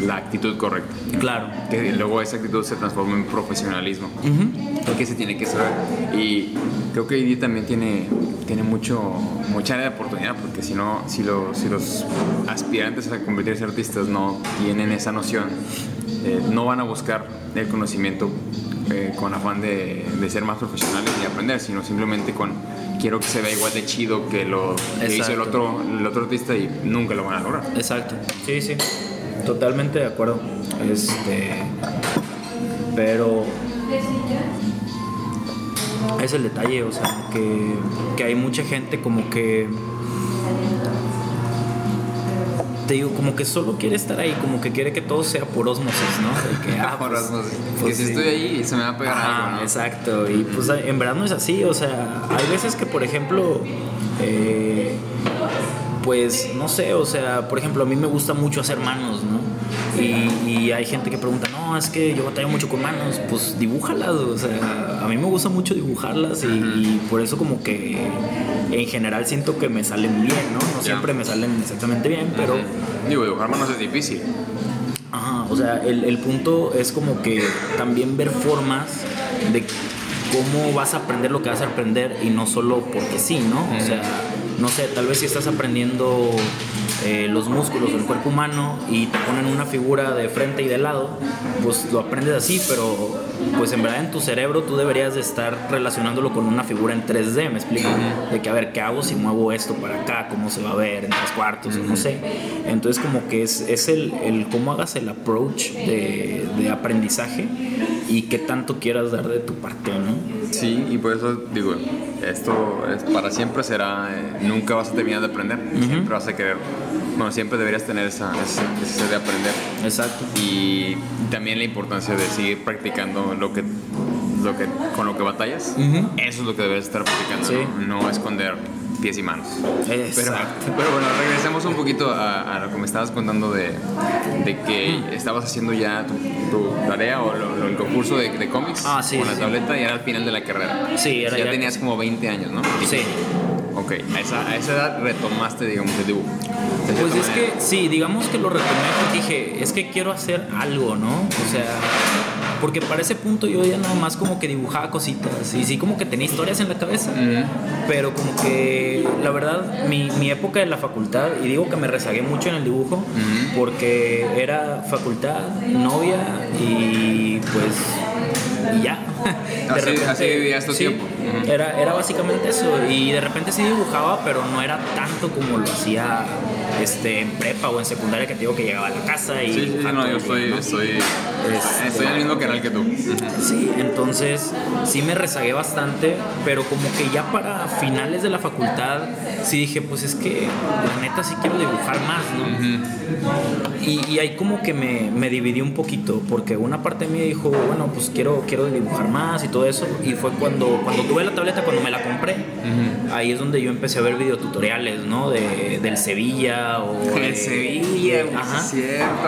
Speaker 1: la actitud correcta.
Speaker 2: Claro.
Speaker 1: Que luego esa actitud se transforma en profesionalismo. Que se tiene que saber. Y creo que ID también tiene, tiene mucho, mucha área de oportunidad, porque si no, si, lo- si los aspirantes a convertirse en artistas no tienen esa noción, eh, no van a buscar el conocimiento eh, con afán de, de ser más profesionales y aprender, sino simplemente con quiero que se vea igual de chido que lo que hizo el otro, el otro artista y nunca lo van a lograr.
Speaker 2: Exacto. Sí, sí. Totalmente de acuerdo. Este. Pero. Es el detalle, o sea, que, que hay mucha gente como que. Te digo, como que solo quiere estar ahí, como que quiere que todo sea por osmosis, ¿no? De que, ah,
Speaker 1: Por
Speaker 2: pues,
Speaker 1: osmosis.
Speaker 2: pues
Speaker 1: que si
Speaker 2: sí.
Speaker 1: estoy ahí se me va a pegar
Speaker 2: Ajá,
Speaker 1: algo, ¿no?
Speaker 2: Exacto, y pues en verdad no es así, o sea, hay veces que por ejemplo, eh, pues no sé, o sea, por ejemplo, a mí me gusta mucho hacer manos, ¿no? Y, y hay gente que pregunta, no, es que yo batallo mucho con manos, pues dibújalas, o sea, a mí me gusta mucho dibujarlas y, y por eso como que en general siento que me salen bien, ¿no? No siempre me salen exactamente bien, pero...
Speaker 1: Digo, dibujar manos es difícil.
Speaker 2: Ajá, o sea, el, el punto es como que también ver formas de cómo vas a aprender lo que vas a aprender y no solo porque sí, ¿no? O sea, no sé, tal vez si estás aprendiendo eh, los músculos del cuerpo humano y te ponen una figura de frente y de lado, pues lo aprendes así, pero pues en verdad en tu cerebro tú deberías de estar relacionándolo con una figura en 3D, ¿me explico? De que a ver, ¿qué hago si muevo esto para acá? ¿Cómo se va a ver en tres cuartos? No sé. Entonces como que es, es el, el cómo hagas el approach de, de aprendizaje y qué tanto quieras dar de tu parte, ¿no?
Speaker 1: Sí, y por eso digo, esto es, para siempre será, eh, nunca vas a terminar de aprender, siempre vas a querer, bueno, siempre deberías tener esa, sed de aprender
Speaker 2: Exacto.
Speaker 1: y también la importancia de seguir practicando lo que, lo que, con lo que batallas,
Speaker 2: Ujú.
Speaker 1: eso es lo que debes estar practicando,
Speaker 2: Sí.
Speaker 1: ¿no? No esconder pies y manos. Pero,
Speaker 2: Exacto.
Speaker 1: pero bueno, regresemos un poquito a, a lo que me estabas contando de, de que estabas haciendo ya tu, tu tarea o lo- lo- el concurso de, de cómics
Speaker 2: Ah, sí,
Speaker 1: con la
Speaker 2: sí.
Speaker 1: tableta y era al final de la carrera.
Speaker 2: Sí, era
Speaker 1: ya,
Speaker 2: ya
Speaker 1: tenías como 20 años, ¿no?
Speaker 2: Sí.
Speaker 1: Ok, a esa, a esa edad retomaste, digamos, el dibujo.
Speaker 2: Pues es
Speaker 1: manera.
Speaker 2: que sí, digamos que lo retomé porque dije, es que quiero hacer algo, ¿no? O sea, Porque para ese punto yo ya nada más como que dibujaba cositas y sí como que tenía historias en la cabeza. Pero como que la verdad mi, mi, época de la facultad, y digo que me rezagué mucho en el dibujo, porque era facultad, novia y pues y ya.
Speaker 1: Así, repente, así vivías tu tiempo.
Speaker 2: Era, era básicamente eso. Y de repente sí dibujaba, pero no era tanto como lo hacía este, en prepa o en secundaria que te digo que llegaba a la casa y...
Speaker 1: Sí, sí, no, yo estoy, estoy, este, estoy en el mismo canal que tú.
Speaker 2: Sí, entonces sí me rezagué bastante, pero como que ya para finales de la facultad sí dije, pues es que la neta sí quiero dibujar más, ¿no? y, y, ahí como que me, me, dividí un poquito, porque una parte de mí dijo, bueno, pues quiero, quiero dibujar más y todo eso, y fue cuando, cuando tuve la tableta, cuando me la compré, ahí es donde yo empecé a ver videotutoriales, ¿no? De, del Sevilla o
Speaker 1: de Sevilla,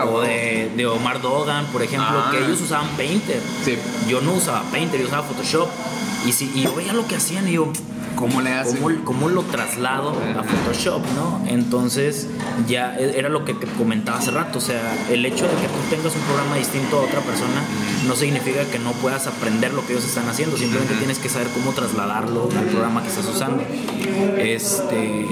Speaker 2: o de, Omar Dogan, por ejemplo, que ah. ellos usaban Painter. Yo no usaba Painter, yo usaba Photoshop. Y, si, y yo veía lo que hacían y yo,
Speaker 1: ¿Cómo le hace?
Speaker 2: ¿Cómo, lo traslado a Photoshop, no? Entonces, ya e, era lo que comentaba hace rato. O sea, el hecho de que tú tengas un programa distinto a otra persona no significa que no puedas aprender lo que ellos están haciendo. Simplemente tienes que saber cómo trasladarlo al programa que estás usando. Este.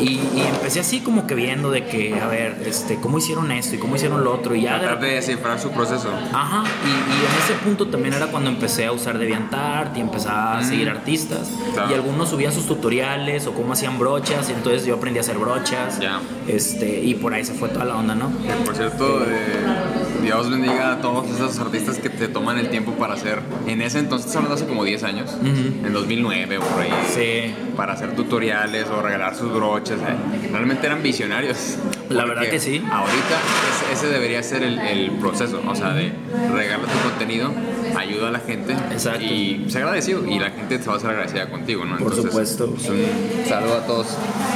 Speaker 2: Y, empecé así como que viendo de que, a ver, este, cómo hicieron esto y cómo hicieron lo otro. Y ya.
Speaker 1: Tratar de descifrar su proceso.
Speaker 2: Ajá. Y, en ese punto también era cuando empecé a usar DeviantArt y empezaba a seguir artistas y algunos subían sus tutoriales o cómo hacían brochas, y entonces yo aprendí a hacer brochas. Este, y por ahí se fue toda la onda, ¿no?
Speaker 1: por cierto, Dios bendiga a todos esos artistas que te toman el tiempo para hacer, en ese entonces, hablando hace como 10 años, en 2009 o por ahí,
Speaker 2: sí.
Speaker 1: para hacer tutoriales o regalar sus brochas. ¿eh? Realmente eran visionarios.
Speaker 2: La verdad que sí.
Speaker 1: Ahorita ese, debería ser el, el, proceso, o sea, de regalar tu contenido ayuda a la gente
Speaker 2: Exacto.
Speaker 1: y se agradecido y la gente se va a ser agradecida contigo, ¿no?
Speaker 2: Por supuesto.
Speaker 1: Pues, un saludo a todos.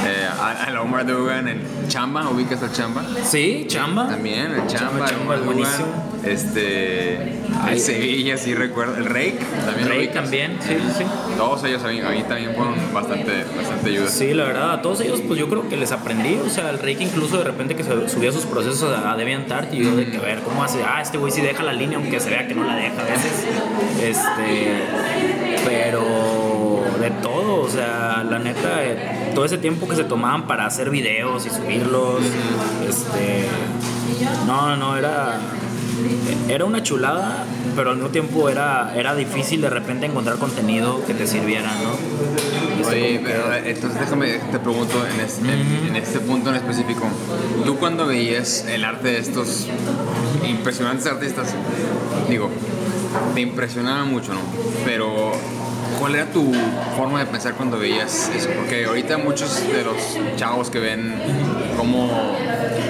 Speaker 1: Eh, a, a, Omar Dugan en Chamba, ¿ubicas al Chamba?
Speaker 2: Sí, Chamba.
Speaker 1: También, el Chamba, Chamba, Chamba buenísimo. Este, el Sevilla, sí recuerdo, el Rake
Speaker 2: también. Rake también, sí, sí.
Speaker 1: Todos ellos a mí, también fueron bastante, bastante ayuda.
Speaker 2: Sí, la verdad, a todos ellos pues yo creo que les aprendí, o sea, el Rake incluso de repente que subía sus procesos a DeviantArt y yo de que a ver cómo hace, ah, este güey sí deja la línea aunque se vea que no la deja a veces. Este, pero de todo, o sea, la neta, eh, todo ese tiempo que se tomaban para hacer videos y subirlos, este, no, no, era era una chulada, pero al mismo tiempo era, era difícil de repente encontrar contenido que te sirviera, ¿no?
Speaker 1: Oye, pero entonces déjame, te pregunto en este, en este punto en específico, tú cuando veías el arte de estos impresionantes artistas, digo, te impresionaba mucho, ¿no? Pero ¿Cuál era tu forma de pensar cuando veías eso? Porque ahorita muchos de los chavos que ven como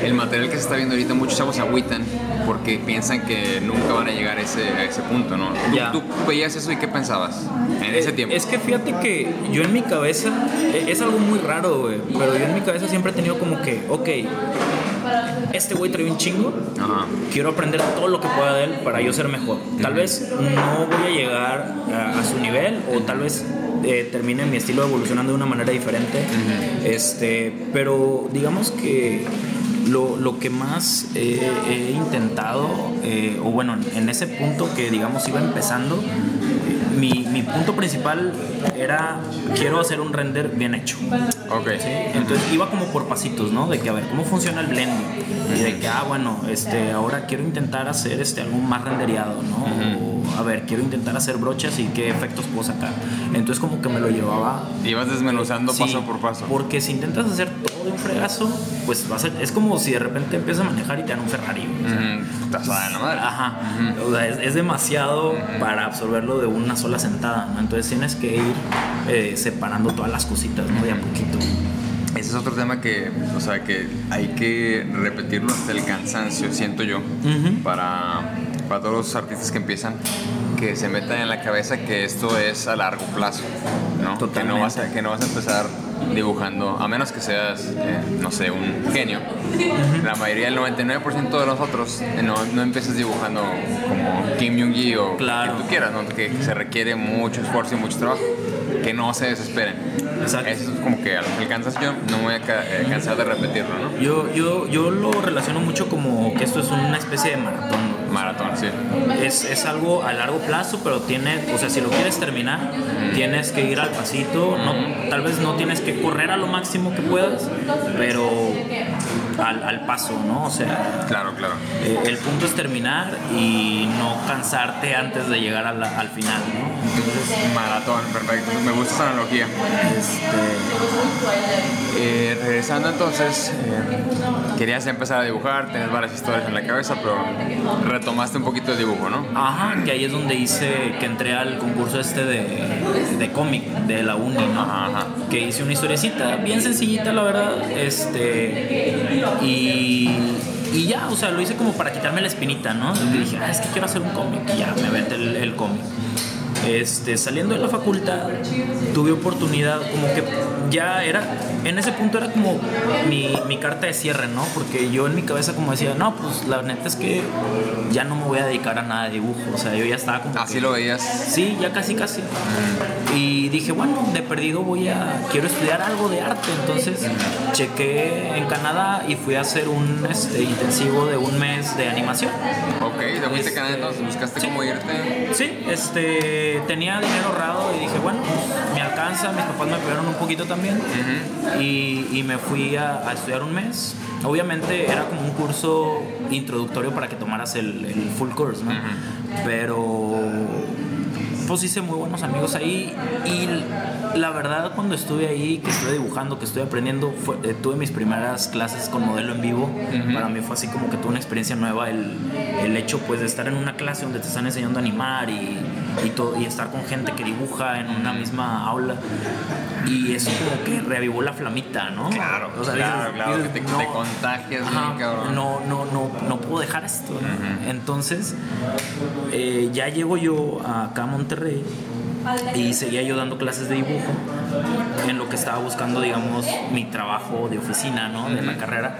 Speaker 1: el material que se está viendo ahorita, muchos chavos agüitan porque piensan que nunca van a llegar a ese, a ese punto, ¿no? ¿Tú, veías eso y qué pensabas en ese tiempo?
Speaker 2: Es que fíjate que yo en mi cabeza, e, es algo muy raro, güey, pero yo en mi cabeza siempre he tenido como que, ok, este güey trae un chingo, quiero aprender todo lo que pueda de él para yo ser mejor. Tal vez no voy a llegar a, su nivel o tal vez eh, termine mi estilo evolucionando de una manera diferente, este, pero digamos que lo, lo que más he intentado, eh, o bueno, en ese punto que digamos iba empezando, mi, mi, punto principal era quiero hacer un render bien hecho.
Speaker 1: Ok.
Speaker 2: Entonces iba como por pasitos, ¿no? De que a ver cómo funciona el blending. Y de que, ah, bueno, este, ahora quiero intentar hacer este, algo más rendereado, ¿no? O, a ver, quiero intentar hacer brochas y qué efectos puedo sacar. Entonces como que me lo llevaba.
Speaker 1: Ibas desmenuzando paso por paso.
Speaker 2: Porque si intentas hacer todo de un fregazo, pues vas a, es como si de repente empiezas a manejar y te dan un Ferrari.
Speaker 1: Estás a la madre.
Speaker 2: Ajá. O sea, es, es demasiado para absorberlo de una sola sentada, ¿no? Entonces tienes que ir eh, separando todas las cositas, ¿no? De a poquito.
Speaker 1: Ese es otro tema que, o sea, que hay que repetirlo hasta el cansancio, siento yo, para, para todos los artistas que empiezan, que se metan en la cabeza que esto es a largo plazo, ¿no? Que no vas a, que no vas a empezar dibujando, a menos que seas, eh, no sé, un genio. La mayoría, el 99% de nosotros, eh, no, no empieces dibujando como Kim Jong-gi o
Speaker 2: claro.
Speaker 1: quien tú quieras, ¿no? que se requiere mucho esfuerzo y mucho trabajo. que no se desesperen.
Speaker 2: Exacto.
Speaker 1: Eso es como que al que alcanzas yo, no me voy a ca- eh, cansar de repetirlo, ¿no?
Speaker 2: Yo, yo, yo lo relaciono mucho como que esto es una especie de maratón.
Speaker 1: Maratón, sí.
Speaker 2: Es, es algo a largo plazo, pero tiene, o sea, si lo quieres terminar, tienes que ir al pasito, no, tal vez no tienes que correr a lo máximo que puedas, pero al, al paso, ¿no? O sea,
Speaker 1: Claro, claro.
Speaker 2: eh, el punto es terminar y no cansarte antes de llegar a la- al final, ¿no? Entonces,
Speaker 1: Maratón, perfecto. Me gusta esa analogía.
Speaker 2: este,
Speaker 1: Eh, regresando entonces, eh, querías empezar a dibujar, tenías varias historias en la cabeza, pero retomaste un poquito el dibujo, ¿no?
Speaker 2: Ajá, que ahí es donde hice, que entré al concurso este de, de cómic de la uni, ¿no?
Speaker 1: Ajá, ajá.
Speaker 2: Que hice una historiecita bien sencillita, la verdad, este, y, y ya, o sea, lo hice como para quitarme la espinita, ¿no? Y dije, ah, es que quiero hacer un cómic, y ya, me aventé el, el cómic. Este, saliendo de la facultad, tuve oportunidad, como que ya era, en ese punto era como mi, mi carta de cierre, ¿no? Porque yo en mi cabeza como decía, no, pues la neta es que ya no me voy a dedicar a nada de dibujo, o sea, yo ya estaba como...
Speaker 1: Así
Speaker 2: que-
Speaker 1: lo veías.
Speaker 2: Sí, ya casi casi. Y dije, bueno, de perdido voy a, quiero estudiar algo de arte. Entonces chequé en Canadá y fui a hacer un este, intensivo de un mes de animación.
Speaker 1: Ok, te fuiste
Speaker 2: Este,
Speaker 1: a Canadá entonces, buscaste
Speaker 2: sí.
Speaker 1: cómo irte.
Speaker 2: Sí, este, tenía dinero ahorrado y dije, bueno, pues, me alcanza, mis papás me apoyaron un poquito también y, y me fui a, a estudiar un mes. Obviamente era como un curso introductorio para que tomaras el, el full course, ¿no? Pero pues hice muy buenos amigos ahí y la verdad cuando estuve ahí, que estuve dibujando, que estuve aprendiendo, fue- eh, tuve mis primeras clases con modelo en vivo. Para mí fue así como que tuve una experiencia nueva el, el hecho pues de estar en una clase donde te están enseñando a animar y, y, todo, y estar con gente que dibuja en una misma aula. Y eso como que reavivó la flamita, ¿no?
Speaker 1: Claro,
Speaker 2: O sea,
Speaker 1: claro,
Speaker 2: dices-
Speaker 1: claro,
Speaker 2: dices,
Speaker 1: que te,
Speaker 2: "No,
Speaker 1: te contagias,
Speaker 2: Ajá,
Speaker 1: bien, cabrón.
Speaker 2: no, no, no, no puedo dejar esto. Entonces, eh, ya llego yo acá a Monterrey y seguía yo dando clases de dibujo en lo que estaba buscando, digamos, mi trabajo de oficina, ¿no? De la carrera.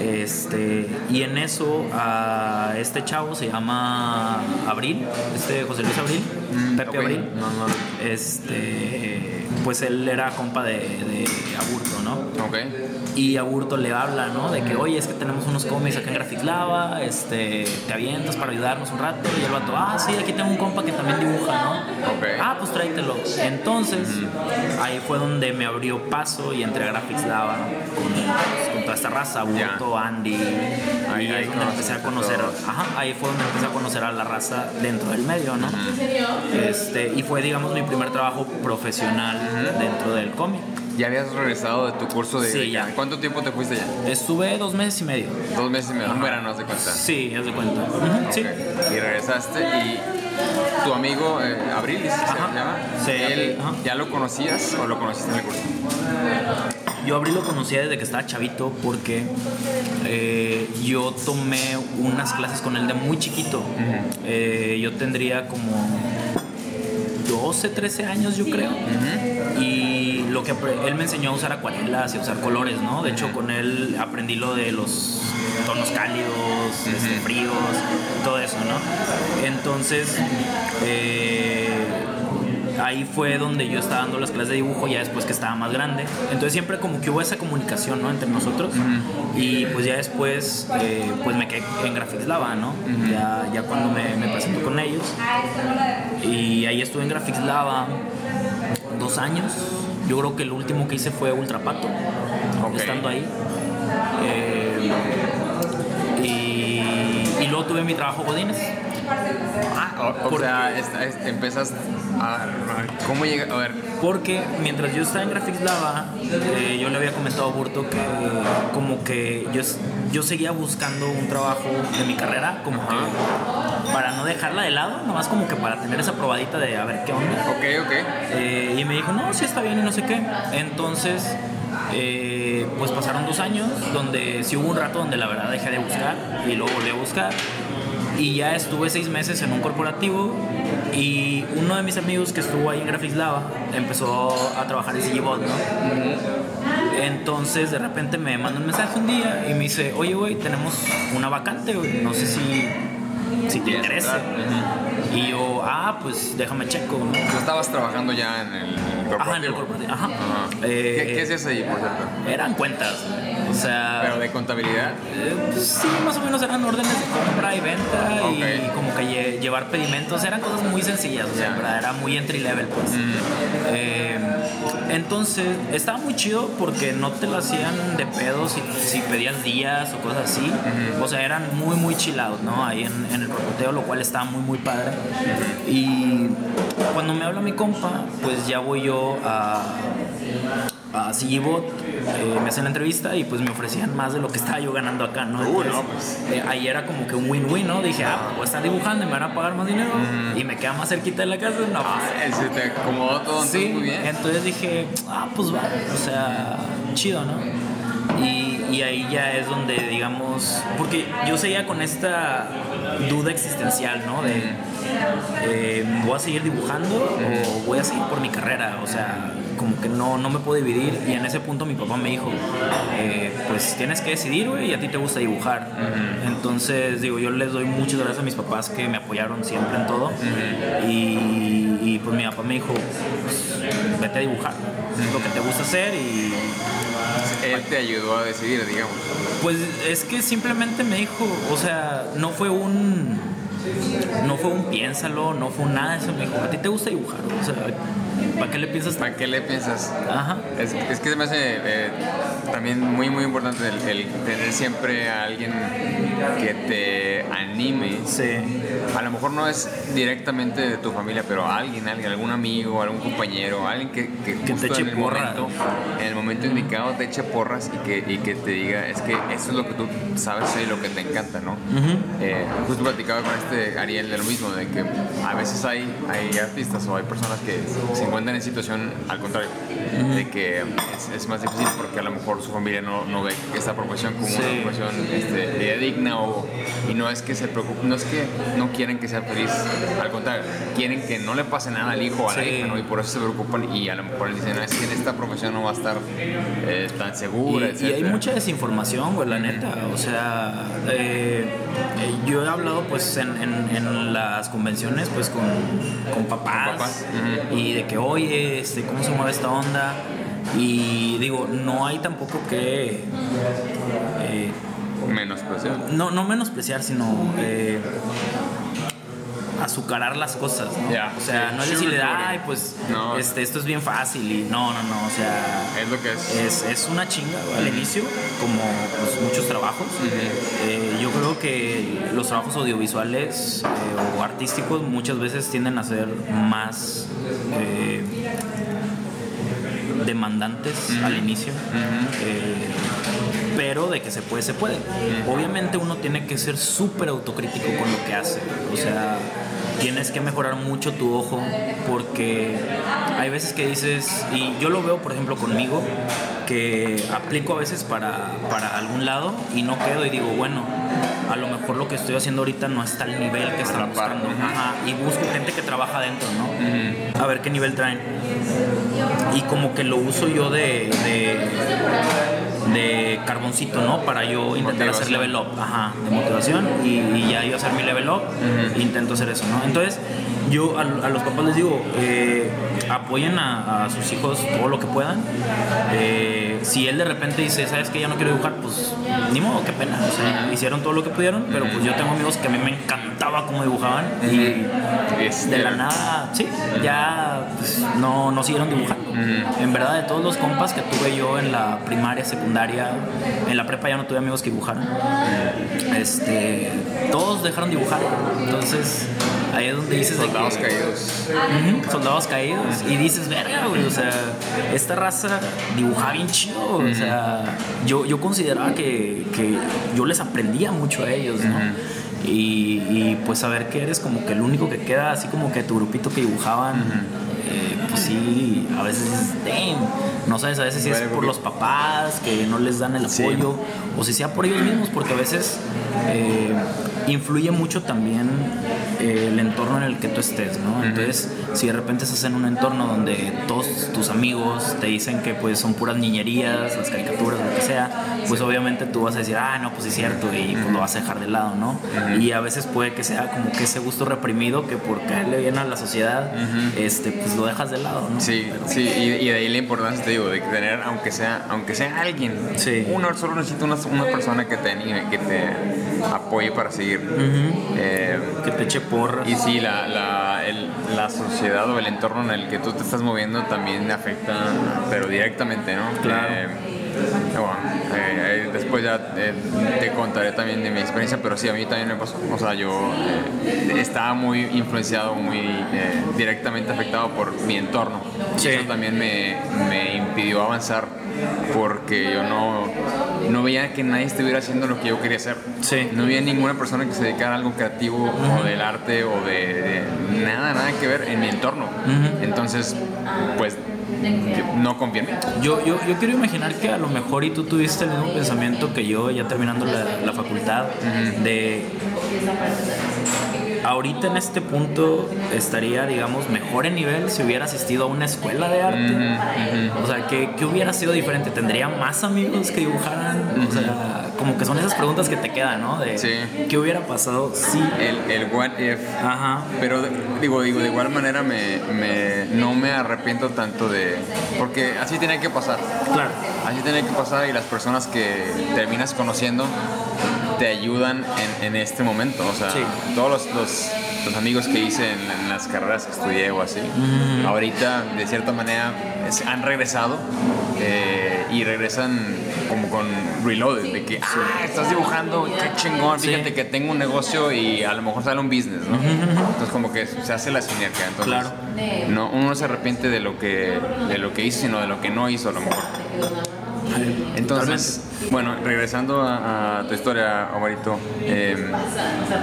Speaker 2: Este, y en eso, a este chavo se llama Abril, este José Luis Abril, Pepe
Speaker 1: ok.
Speaker 2: Abril.
Speaker 1: No, no.
Speaker 2: Este, pues él era compa de, de Aburto, ¿no?
Speaker 1: Ok.
Speaker 2: Y Aburto le habla, ¿no? De que, oye, es que tenemos unos cómics acá en Graphic Lava, este, te avientas para ayudarnos un rato. Y el vato, ah, sí, aquí tengo un compa que también dibuja, ¿no?
Speaker 1: Ok.
Speaker 2: Ah, pues tráetelo. Entonces, ahí fue donde me abrió paso y entré a Graphics Lava con, pues, con toda esta raza, Aburto, Andy.
Speaker 1: Ahí-
Speaker 2: y
Speaker 1: ahí
Speaker 2: ahí donde empecé a conocer, ajá, ahí fue donde empecé a conocer a la raza dentro del medio, ¿no? Este, y fue, digamos, mi primer trabajo profesional dentro del cómic.
Speaker 1: ¿Ya habías regresado de tu curso de.?
Speaker 2: Sí, ya.
Speaker 1: ¿Cuánto tiempo te fuiste ya?
Speaker 2: Estuve dos meses y medio.
Speaker 1: Dos meses y medio, un verano, haz de cuenta.
Speaker 2: Sí, haz de cuenta. Sí.
Speaker 1: Y regresaste y tu amigo eh, Abril, ¿dices que se llama?
Speaker 2: Sí,
Speaker 1: ¿Él
Speaker 2: ajá.
Speaker 1: ya lo conocías o lo conociste en el curso?
Speaker 2: Yo Abril lo conocía desde que estaba chavito porque eh, yo tomé unas clases con él de muy chiquito. Eh, yo tendría como 12, 13 años, yo creo. Y lo que él me enseñó a usar acuarelas y a usar colores, ¿no? De hecho, con él aprendí lo de los tonos cálidos, este, fríos, todo eso, ¿no? Entonces, eh, ahí fue donde yo estaba dando las clases de dibujo ya después que estaba más grande. Entonces siempre como que hubo esa comunicación, ¿no? Entre nosotros. Y pues ya después, eh, pues me quedé en Graphics Lava, ¿no? ya, ya cuando me, me presento con ellos. Y ahí estuve en Graphics Lava dos años. Yo creo que el último que hice fue Ultrapato,
Speaker 1: Ok.
Speaker 2: estando ahí. Eh, y, y luego tuve mi trabajo Godines.
Speaker 1: Ah, o, o
Speaker 2: Porque-
Speaker 1: sea, es- empezas a, a- ¿Cómo llega? A ver,
Speaker 2: Porque mientras yo estaba en Graphics Lava, eh, yo le había comentado a Burto que como que yo, yo seguía buscando un trabajo de mi carrera, como que para no dejarla de lado, nomás como que para tener esa probadita de a ver qué onda.
Speaker 1: ok, ok.
Speaker 2: Eh, y me dijo, no, sí está bien y no sé qué. Entonces, eh, pues pasaron dos años donde sí hubo un rato donde la verdad dejé de buscar y luego volví a buscar. Y ya estuve seis meses en un corporativo y uno de mis amigos que estuvo ahí en Graphics Lava empezó a trabajar en CGBot, ¿no? Entonces de repente me manda un mensaje un día y me dice, oye, güey, tenemos una vacante, güey, no sé si, si te
Speaker 1: ¿Quieres
Speaker 2: interesa. Y yo, ah, pues déjame checo, ¿no?
Speaker 1: Tú estabas trabajando ya en el corporativo.
Speaker 2: Ajá, en el corporativo. Ajá.
Speaker 1: Ajá.
Speaker 2: Eh,
Speaker 1: ¿Qué, qué es eso ahí, por cierto?
Speaker 2: Eran cuentas. O sea.
Speaker 1: Pero de contabilidad.
Speaker 2: Eh, pues sí, más o menos eran órdenes de compra y venta y como que lle- llevar pedimentos, eran cosas muy sencillas, o sea, era muy entry level pues.
Speaker 1: Mm.
Speaker 2: Eh, entonces estaba muy chido porque no te lo hacían de pedo si, si pedías días o cosas así, o sea, eran muy muy chilados, ¿no? Ahí en, en el propoteo, lo cual estaba muy muy padre. Y cuando me habla mi compa, pues ya voy yo a a CGBot, eh, me hacen la entrevista y pues me ofrecían más de lo que estaba yo ganando acá, ¿no?
Speaker 1: Uh, no, pues.
Speaker 2: eh, ahí era como que un win-win, ¿no? Dije, ah, pues voy a estar dibujando y me van a pagar más dinero y me queda más cerquita de la casa, no,
Speaker 1: Ah,
Speaker 2: pues,
Speaker 1: se te acomodó todo
Speaker 2: Sí,
Speaker 1: muy bien.
Speaker 2: entonces dije, ah, pues va, o sea, chido, ¿no? Y, y ahí ya es donde, digamos, porque yo seguía con esta duda existencial, ¿no? De, eh, ¿voy a seguir dibujando o voy a seguir por mi carrera? O sea, como que no, no me puedo dividir y en ese punto mi papá me dijo, eh, pues tienes que decidir, güey, y a ti te gusta dibujar. Entonces, digo, yo les doy muchas gracias a mis papás que me apoyaron siempre en todo y, y, pues mi papá me dijo, pues, vete a dibujar, es lo que te gusta hacer y
Speaker 1: Él te ayudó a decidir, digamos.
Speaker 2: pues es que simplemente me dijo, o sea, no fue un. No fue un piénsalo, no fue un nada de eso. Me dijo, ¿a ti te gusta dibujar? O sea, ¿para qué le piensas?
Speaker 1: ¿Para qué le piensas?
Speaker 2: Ajá.
Speaker 1: Es, es que se me hace eh, también muy, muy importante el, el tener siempre a alguien que te anime.
Speaker 2: Sí.
Speaker 1: A lo mejor no es directamente de tu familia, pero alguien, alguien, algún amigo, algún compañero, alguien que, que,
Speaker 2: te
Speaker 1: justo
Speaker 2: eche
Speaker 1: en el
Speaker 2: porras.
Speaker 1: momento, en el momento indicado te eche porras y que, y que te diga, es que eso es lo que tú sabes y lo que te encanta, ¿no? Eh, justo platicaba con este Ariel de lo mismo, de que a veces hay, hay artistas o hay personas que encuentran en situación al contrario, de que es, es más difícil porque a lo mejor su familia no, no ve esta profesión como
Speaker 2: Sí.
Speaker 1: una profesión este, digna o, y no es que se preocupen, no es que no quieren que sea feliz, al contrario, quieren que no le pase nada al hijo o a la
Speaker 2: Sí.
Speaker 1: hija, ¿no? Y por eso se preocupan y a lo mejor dicen, "No, es que en esta profesión no va a estar eh, tan segura,
Speaker 2: Y, y hay
Speaker 1: etcétera".
Speaker 2: mucha desinformación, güey, la neta. O sea, eh, yo he hablado pues en, en- en las convenciones pues con, con papás,
Speaker 1: Con papás,
Speaker 2: y de que, oye, este, ¿cómo se mueve esta onda? Y digo, no hay tampoco que... eh,
Speaker 1: Menospreciar.
Speaker 2: no, no menospreciar, sino eh, azucarar las cosas, ¿no? O sea,
Speaker 1: sí,
Speaker 2: no es decirle, ay, pues
Speaker 1: No.
Speaker 2: este, esto es bien fácil y no, no, no, o sea,
Speaker 1: Es lo que es.
Speaker 2: es, es una chinga al inicio, como pues, muchos trabajos. Eh, yo creo que los trabajos audiovisuales eh, o artísticos muchas veces tienden a ser más eh, demandantes al inicio. Eh, pero de que se puede, se puede. Obviamente uno tiene que ser súper autocrítico con lo que hace. O sea, tienes que mejorar mucho tu ojo porque hay veces que dices, y yo lo veo por ejemplo conmigo, que aplico a veces para, para algún lado y no quedo y digo, bueno, a lo mejor lo que estoy haciendo ahorita no está al nivel que están buscando. Ajá, y busco gente que trabaja dentro, ¿no? A ver qué nivel traen. Y como que lo uso yo de, de, de carboncito, ¿no? Para yo intentar hacer level up, ajá, de motivación y, y ya yo hacer mi level up, e intento hacer eso, ¿no? Entonces, yo a, a los papás les digo, eh, apoyen a, a sus hijos todo lo que puedan. Eh, si él de repente dice, ¿sabes que Ya no quiero dibujar, pues ni modo, qué pena. O sea, hicieron todo lo que pudieron, pero pues yo tengo amigos que a mí me encantaba cómo dibujaban y
Speaker 1: Es
Speaker 2: de la nada, sí, ya pues, no, no siguieron dibujando. En verdad, de todos los compas que tuve yo en la primaria, secundaria, en la prepa ya no tuve amigos que dibujaran. Este, todos dejaron dibujar. Entonces, ahí es donde dices de
Speaker 1: Soldados
Speaker 2: que-
Speaker 1: caídos.
Speaker 2: Soldados caídos y dices, verga, güey, o sea, esta raza dibujaba bien chido, o sea, yo, yo consideraba que, que yo les aprendía mucho a ellos, ¿no? y, y, pues saber que eres como que el único que queda, así como que tu grupito que dibujaban, eh, pues sí, a veces damn, no sabes a veces si es por los papás que no les dan el
Speaker 1: Sí.
Speaker 2: apoyo o si sea por ellos mismos, porque a veces eh, influye mucho también eh, el entorno en el que tú estés, ¿no? Entonces, si de repente estás en un entorno donde todos tus amigos te dicen que pues son puras niñerías, las caricaturas, lo que sea, pues obviamente tú vas a decir, ah, no, pues es cierto, y pues lo vas a dejar de lado, ¿no? Y a veces puede que sea como que ese gusto reprimido que por caerle bien a la sociedad, este, pues lo dejas de lado, ¿no?
Speaker 1: Sí,
Speaker 2: Pero-
Speaker 1: sí, y, y de ahí la importancia, te digo, de tener, aunque sea, aunque sea alguien,
Speaker 2: Sí.
Speaker 1: uno solo necesita una, una persona que te anime, que te apoye para seguir. Eh,
Speaker 2: que te eche porras.
Speaker 1: y sí, la, la, el- la sociedad o el entorno en el que tú te estás moviendo también afecta, pero directamente, ¿no?
Speaker 2: Claro.
Speaker 1: Eh, bueno, eh, después ya eh, te contaré también de mi experiencia, pero sí, a mí también me pasó. O sea, yo eh, estaba muy influenciado, muy directamente afectado por mi entorno.
Speaker 2: Sí.
Speaker 1: Y eso también me, me impidió avanzar porque yo no, no veía que nadie estuviera haciendo lo que yo quería hacer.
Speaker 2: Sí.
Speaker 1: No había ninguna persona que se dedicara a algo creativo o del arte o de, de nada, nada que ver en mi entorno. Entonces, pues, no en mí.
Speaker 2: Yo, yo, yo quiero imaginar que a lo mejor y tú tuviste el mismo pensamiento que yo ya terminando la, la facultad de ahorita en este punto estaría digamos mejor en nivel si hubiera asistido a una escuela de arte o sea que, que hubiera sido diferente tendría más amigos que dibujaran o sea como que son esas preguntas que te quedan ¿no? de
Speaker 1: Sí.
Speaker 2: qué hubiera pasado si
Speaker 1: El, el what if.
Speaker 2: ajá
Speaker 1: Pero digo, digo, de igual manera me, me- no me arrepiento tanto de... Porque así tenía que pasar.
Speaker 2: claro
Speaker 1: Así tiene que pasar y las personas que terminas conociendo te ayudan en, en este momento. O sea,
Speaker 2: Sí.
Speaker 1: todos los, los- los amigos que hice en, en las carreras que estudié o así, ahorita de cierta manera es- han regresado eh, y regresan como con reloaded, de que, ah, estás dibujando, qué chingón,
Speaker 2: Sí.
Speaker 1: fíjate que tengo un negocio y a lo mejor sale un business, ¿no? Entonces como que se hace la sinergia. Entonces,
Speaker 2: Claro.
Speaker 1: no, uno no se arrepiente de lo que de lo que hizo, sino de lo que no hizo a lo mejor. Entonces, bueno, regresando a, a tu historia, Omarito, eh,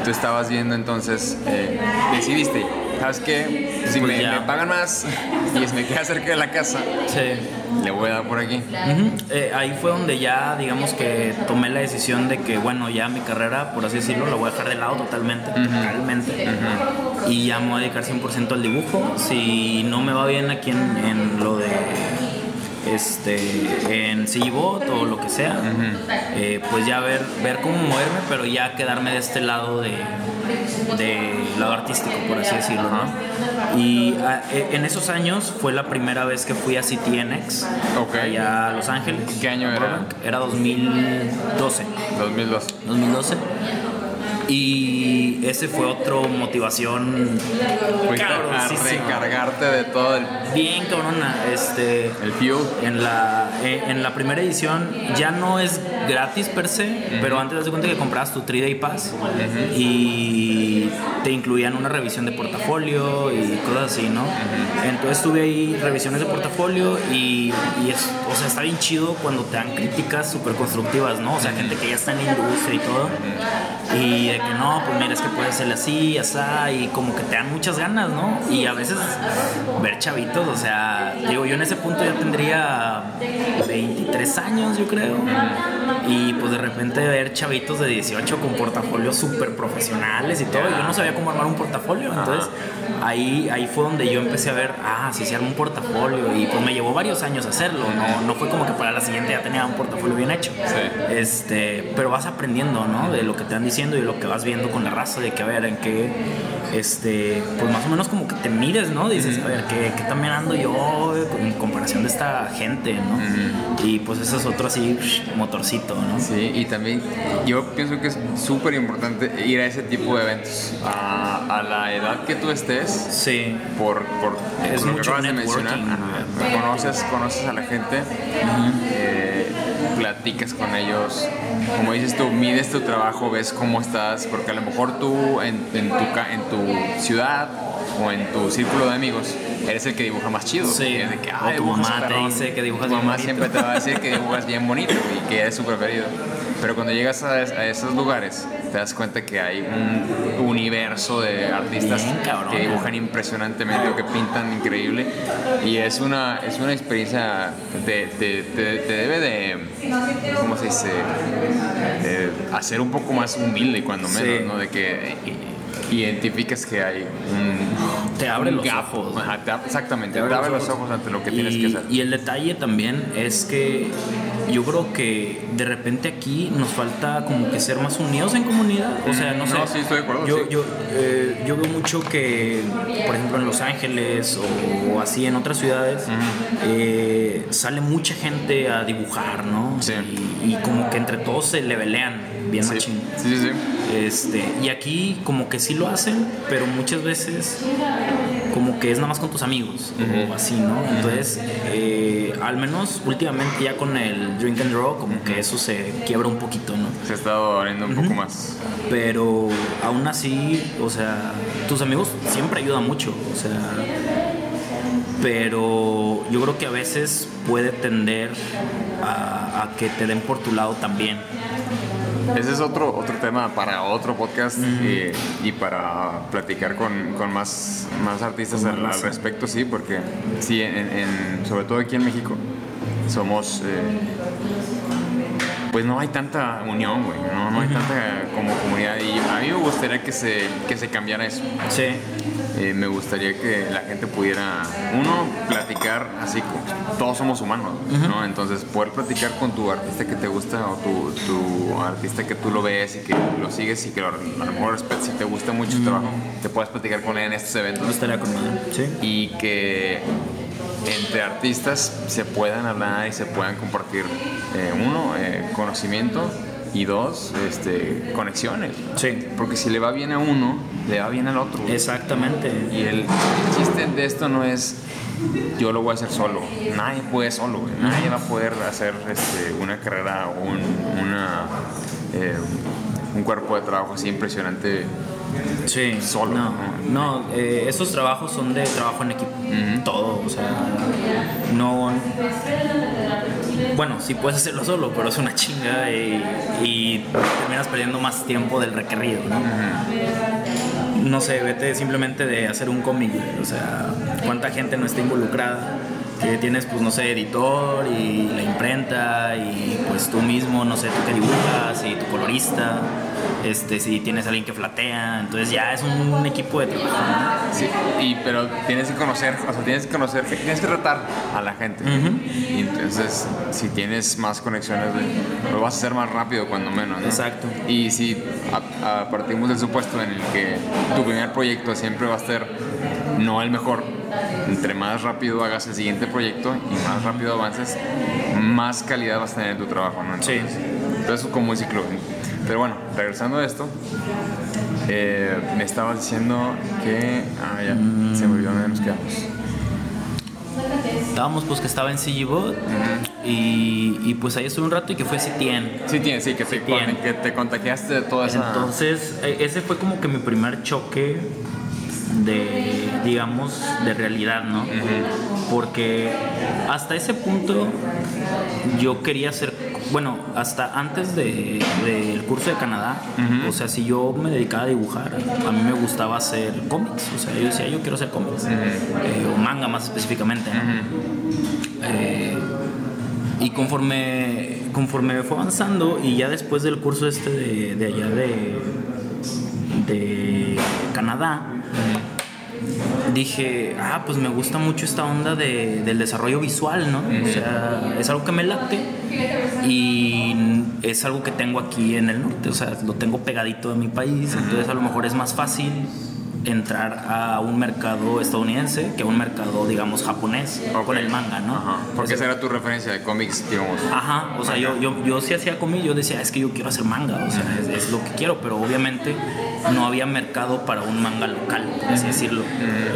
Speaker 1: tú estabas viendo entonces, eh, decidiste, ¿sabes qué? Si
Speaker 2: Pues
Speaker 1: me, me pagan más y si me queda cerca de la casa,
Speaker 2: sí
Speaker 1: le voy a dar por aquí.
Speaker 2: Eh, ahí fue donde ya, digamos que tomé la decisión de que, bueno, ya mi carrera, por así decirlo, la voy a dejar de lado totalmente, totalmente. Y ya me voy a dedicar 100% al dibujo. Si no me va bien aquí en, en lo de este en CGBot o lo que sea, eh, pues ya ver, ver cómo moverme, pero ya quedarme de este lado de, de lado artístico, por así decirlo, ¿no? Y ah, eh, en esos años fue la primera vez que fui a CTNX,
Speaker 1: Ok.
Speaker 2: allá a Los Ángeles.
Speaker 1: ¿Qué año era?
Speaker 2: Era 2012.
Speaker 1: 2002.
Speaker 2: 2012. Y ese fue otro motivación
Speaker 1: Fuiste a recargarte de todo el,
Speaker 2: bien cabrona. Este,
Speaker 1: el fuel.
Speaker 2: en la, eh, en la primera edición ya no es gratis per se, pero antes te das cuenta que comprabas tu 3-Day Pass y te incluían una revisión de portafolio y cosas así, ¿no? Entonces tuve ahí revisiones de portafolio y, y es, o sea, está bien chido cuando te dan críticas súper constructivas, ¿no? O sea, gente que ya está en la industria y todo. Y que no, pues mira, es que puede ser así, así, y como que te dan muchas ganas, ¿no? Y a veces ver chavitos, o sea, digo, yo en ese punto ya tendría 23 años, yo creo. Y pues de repente ver chavitos de 18 con portafolios súper profesionales y todo. y Yo no sabía cómo armar un portafolio, entonces ahí, ahí fue donde yo empecé a ver, ah, si se arma un portafolio. Y pues me llevó varios años hacerlo, no, no fue como que para la siguiente ya tenía un portafolio bien hecho.
Speaker 1: Sí.
Speaker 2: Este, pero vas aprendiendo, ¿no? De lo que te van diciendo y lo que vas viendo con la raza, de que a ver, en qué, este, pues más o menos como que te mides, ¿no? Dices, a ver, ¿qué, qué también ando yo en comparación de esta gente, ¿no? Y pues eso es otro así, motorcito, ¿no?
Speaker 1: Sí, y también yo pienso que es súper importante ir a ese tipo de eventos. A, a la edad que tú estés,
Speaker 2: Sí.
Speaker 1: por, por,
Speaker 2: Es
Speaker 1: por lo que
Speaker 2: mucho
Speaker 1: acabas de mencionar, ajá, conoces, conoces a la gente, eh, platicas con ellos, como dices tú, mides tu trabajo, ves cómo estás, porque a lo mejor tú en, en tu, en tu ciudad o en tu círculo de amigos eres el que dibuja más chido.
Speaker 2: Sí.
Speaker 1: Es de que,
Speaker 2: O
Speaker 1: "Ay,
Speaker 2: tu
Speaker 1: dibujas
Speaker 2: mamá te
Speaker 1: perrón".
Speaker 2: dice que dibujas
Speaker 1: Tu
Speaker 2: bien
Speaker 1: mamá
Speaker 2: bonito.
Speaker 1: siempre te va a decir que dibujas bien bonito y que es su preferido. Pero cuando llegas a, a esos lugares, te das cuenta que hay un universo de artistas
Speaker 2: Bien cabrón.
Speaker 1: que dibujan impresionantemente o que pintan increíble. Y es una, es una experiencia te, te- te- te debe de, ¿cómo se dice? De hacer un poco más humilde cuando menos,
Speaker 2: Sí.
Speaker 1: ¿no? De que identificas que hay un.
Speaker 2: Te abre
Speaker 1: un
Speaker 2: los ojos.
Speaker 1: Ajá, te ab- exactamente,
Speaker 2: Te
Speaker 1: te
Speaker 2: abre los
Speaker 1: los
Speaker 2: ojos.
Speaker 1: ante lo que
Speaker 2: y,
Speaker 1: tienes que hacer.
Speaker 2: y el detalle también es que yo creo que de repente aquí nos falta como que ser más unidos en comunidad. O sea, no sé.
Speaker 1: No, sí, estoy de acuerdo,
Speaker 2: Yo,
Speaker 1: sí.
Speaker 2: yo, eh, yo veo mucho que, por ejemplo, en Los Ángeles o, así en otras ciudades, eh, sale mucha gente a dibujar, ¿no?
Speaker 1: Sí.
Speaker 2: Y, y como que entre todos se levelean bien
Speaker 1: Sí,
Speaker 2: machín.
Speaker 1: sí, sí. sí.
Speaker 2: Este, y aquí como que sí lo hacen, pero muchas veces como que es nada más con tus amigos o así, ¿no? Entonces, eh, al menos últimamente ya con el drink and draw, como que eso se quiebra un poquito, ¿no?
Speaker 1: Se ha estado abriendo un poco más.
Speaker 2: Pero aún así, o sea, tus amigos siempre ayudan mucho, o sea, pero yo creo que a veces puede tender a, a que te den por tu lado también.
Speaker 1: Ese es otro, otro tema para otro podcast y, y para platicar con, con más, más artistas al, respecto, sí, porque sí, en, en- sobre todo aquí en México, somos... eh, pues no hay tanta unión, güey, no, no hay tanta como comunidad y a mí me gustaría que se, que se cambiara eso.
Speaker 2: Sí,
Speaker 1: Eh, me gustaría que la gente pudiera, uno, platicar así, como todos somos humanos, ¿no? Entonces, poder platicar con tu artista que te gusta o tu, tu artista que tú lo ves y que lo sigues y que lo- a lo mejor si te gusta mucho su trabajo, te puedes platicar con él en estos
Speaker 2: no
Speaker 1: eventos
Speaker 2: estaría con madre. Sí.
Speaker 1: y que entre artistas se puedan hablar y se puedan compartir, eh, uno, eh, conocimiento y dos, este, conexiones.
Speaker 2: Sí,
Speaker 1: Porque si le va bien a uno, le va bien al otro.
Speaker 2: exactamente.
Speaker 1: Y el, el chiste de esto no es yo lo voy a hacer solo. Nadie puede solo, güey. Nadie va a poder hacer este, una carrera o un, una, eh, un cuerpo de trabajo así impresionante.
Speaker 2: Sí,
Speaker 1: Solo,
Speaker 2: No,
Speaker 1: ¿no?
Speaker 2: no eh, estos trabajos son de trabajo en equipo. Todo, o sea, no. Bueno, sí puedes hacerlo solo, pero es una chinga y, y terminas perdiendo más tiempo del requerido, ¿no? No sé, vete simplemente de hacer un cómic, o sea, cuánta gente no está involucrada. Que tienes, pues, no sé, editor y la imprenta y pues tú mismo, no sé, tú que dibujas y tu colorista, este, si tienes alguien que flatea, entonces ya es un, un equipo de trabajo. ¿no?
Speaker 1: Sí, y, pero tienes que conocer, o sea, tienes que conocer, tienes que tratar a la gente. Y entonces, si tienes más conexiones, lo vas a hacer más rápido cuando menos, ¿no?
Speaker 2: Exacto.
Speaker 1: Y si a- a- partimos del supuesto en el que tu primer proyecto siempre va a ser no el mejor, entre más rápido hagas el siguiente proyecto y más rápido avances, más calidad vas a tener en tu trabajo, ¿no?
Speaker 2: Sí.
Speaker 1: Entonces es como un ciclo. Pero bueno, regresando a esto, eh, me estabas diciendo que... Ah, ya, se me olvidó dónde nos quedamos.
Speaker 2: Estábamos pues que estaba en CGBot y, y pues ahí estuve un rato y que fue Citien.
Speaker 1: Sí, tiene, sí, que te,
Speaker 2: tiene.
Speaker 1: que te contagiaste de toda esa...
Speaker 2: Entonces, e- ese fue como que mi primer choque de, digamos, de realidad, ¿no? Porque hasta ese punto yo quería ser, bueno, hasta antes de- del curso de Canadá, o sea, si yo me dedicaba a dibujar, a mí me gustaba hacer cómics, o sea, yo decía, yo quiero hacer cómics, eh, o manga más específicamente, ¿no? Eh, y conforme, conforme fue avanzando y ya después del curso este de, de allá de, de Canadá, dije, ah, pues me gusta mucho esta onda de- del desarrollo visual, ¿no? O sea, es algo que me late y es algo que tengo aquí en el norte, o sea, lo tengo pegadito de mi país, entonces a lo mejor es más fácil entrar a un mercado estadounidense que a un mercado, digamos, japonés
Speaker 1: Ok.
Speaker 2: con el manga, ¿no?
Speaker 1: Ajá, porque esa era tu referencia de cómics, digamos.
Speaker 2: Ajá, o sea, yo, yo, yo sí hacía cómic, yo decía, es que yo quiero hacer manga, o sea, es, es lo que quiero, pero obviamente no había mercado para un manga local, por así decirlo.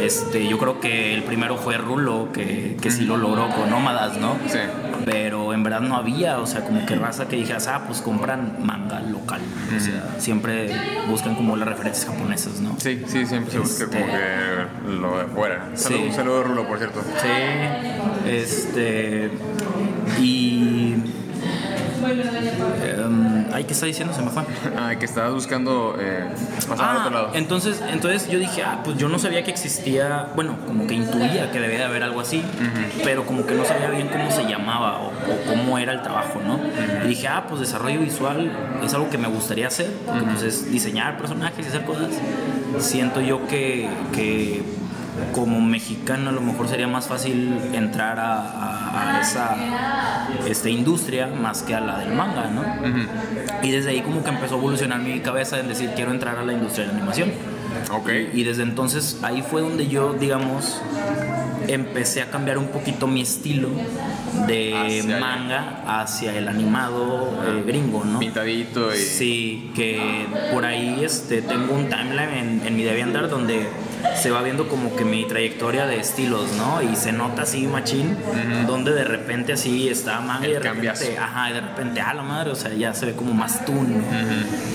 Speaker 2: Este, yo creo que el primero fue Rulo, que, que sí lo logró con Nómadas, ¿no?
Speaker 1: Sí.
Speaker 2: Pero en verdad no había, o sea, como que raza que dijeras, ah, pues compran manga local. O sea, siempre buscan como las referencias japonesas, ¿no?
Speaker 1: Sí, sí, siempre se busca como
Speaker 2: Este-
Speaker 1: que lo de fuera.
Speaker 2: Sí.
Speaker 1: Saludos, un saludo Rulo, por cierto.
Speaker 2: Sí, este. Y. ay, ¿qué está diciendo? Se me fue.
Speaker 1: Ah, que estabas buscando eh, pasar al
Speaker 2: Ah,
Speaker 1: otro lado.
Speaker 2: entonces, entonces yo dije, ah, pues yo no sabía que existía, bueno, como que intuía que debía de haber algo así, pero como que no sabía bien cómo se llamaba o, o cómo era el trabajo, ¿no? Y dije, ah, pues desarrollo visual es algo que me gustaría hacer, porque pues es diseñar personajes y hacer cosas. Siento yo que, que como mexicano a lo mejor sería más fácil entrar a, a- a esa este, industria más que a la del manga, ¿no? Y desde ahí como que empezó a evolucionar mi cabeza en decir quiero entrar a la industria de la animación.
Speaker 1: Ok.
Speaker 2: Y desde entonces ahí fue donde yo, digamos, empecé a cambiar un poquito mi estilo de
Speaker 1: Hacia
Speaker 2: manga hacia el animado eh, gringo, ¿no?
Speaker 1: Pintadito y.
Speaker 2: Sí, que por ahí este, tengo un timeline en, en mi DeviantArt donde se va viendo como que mi trayectoria de estilos, ¿no? Y se nota así, machín, donde de repente así está manga y de repente, ajá, y de repente, ah, la madre, o sea, ya se ve como más toon.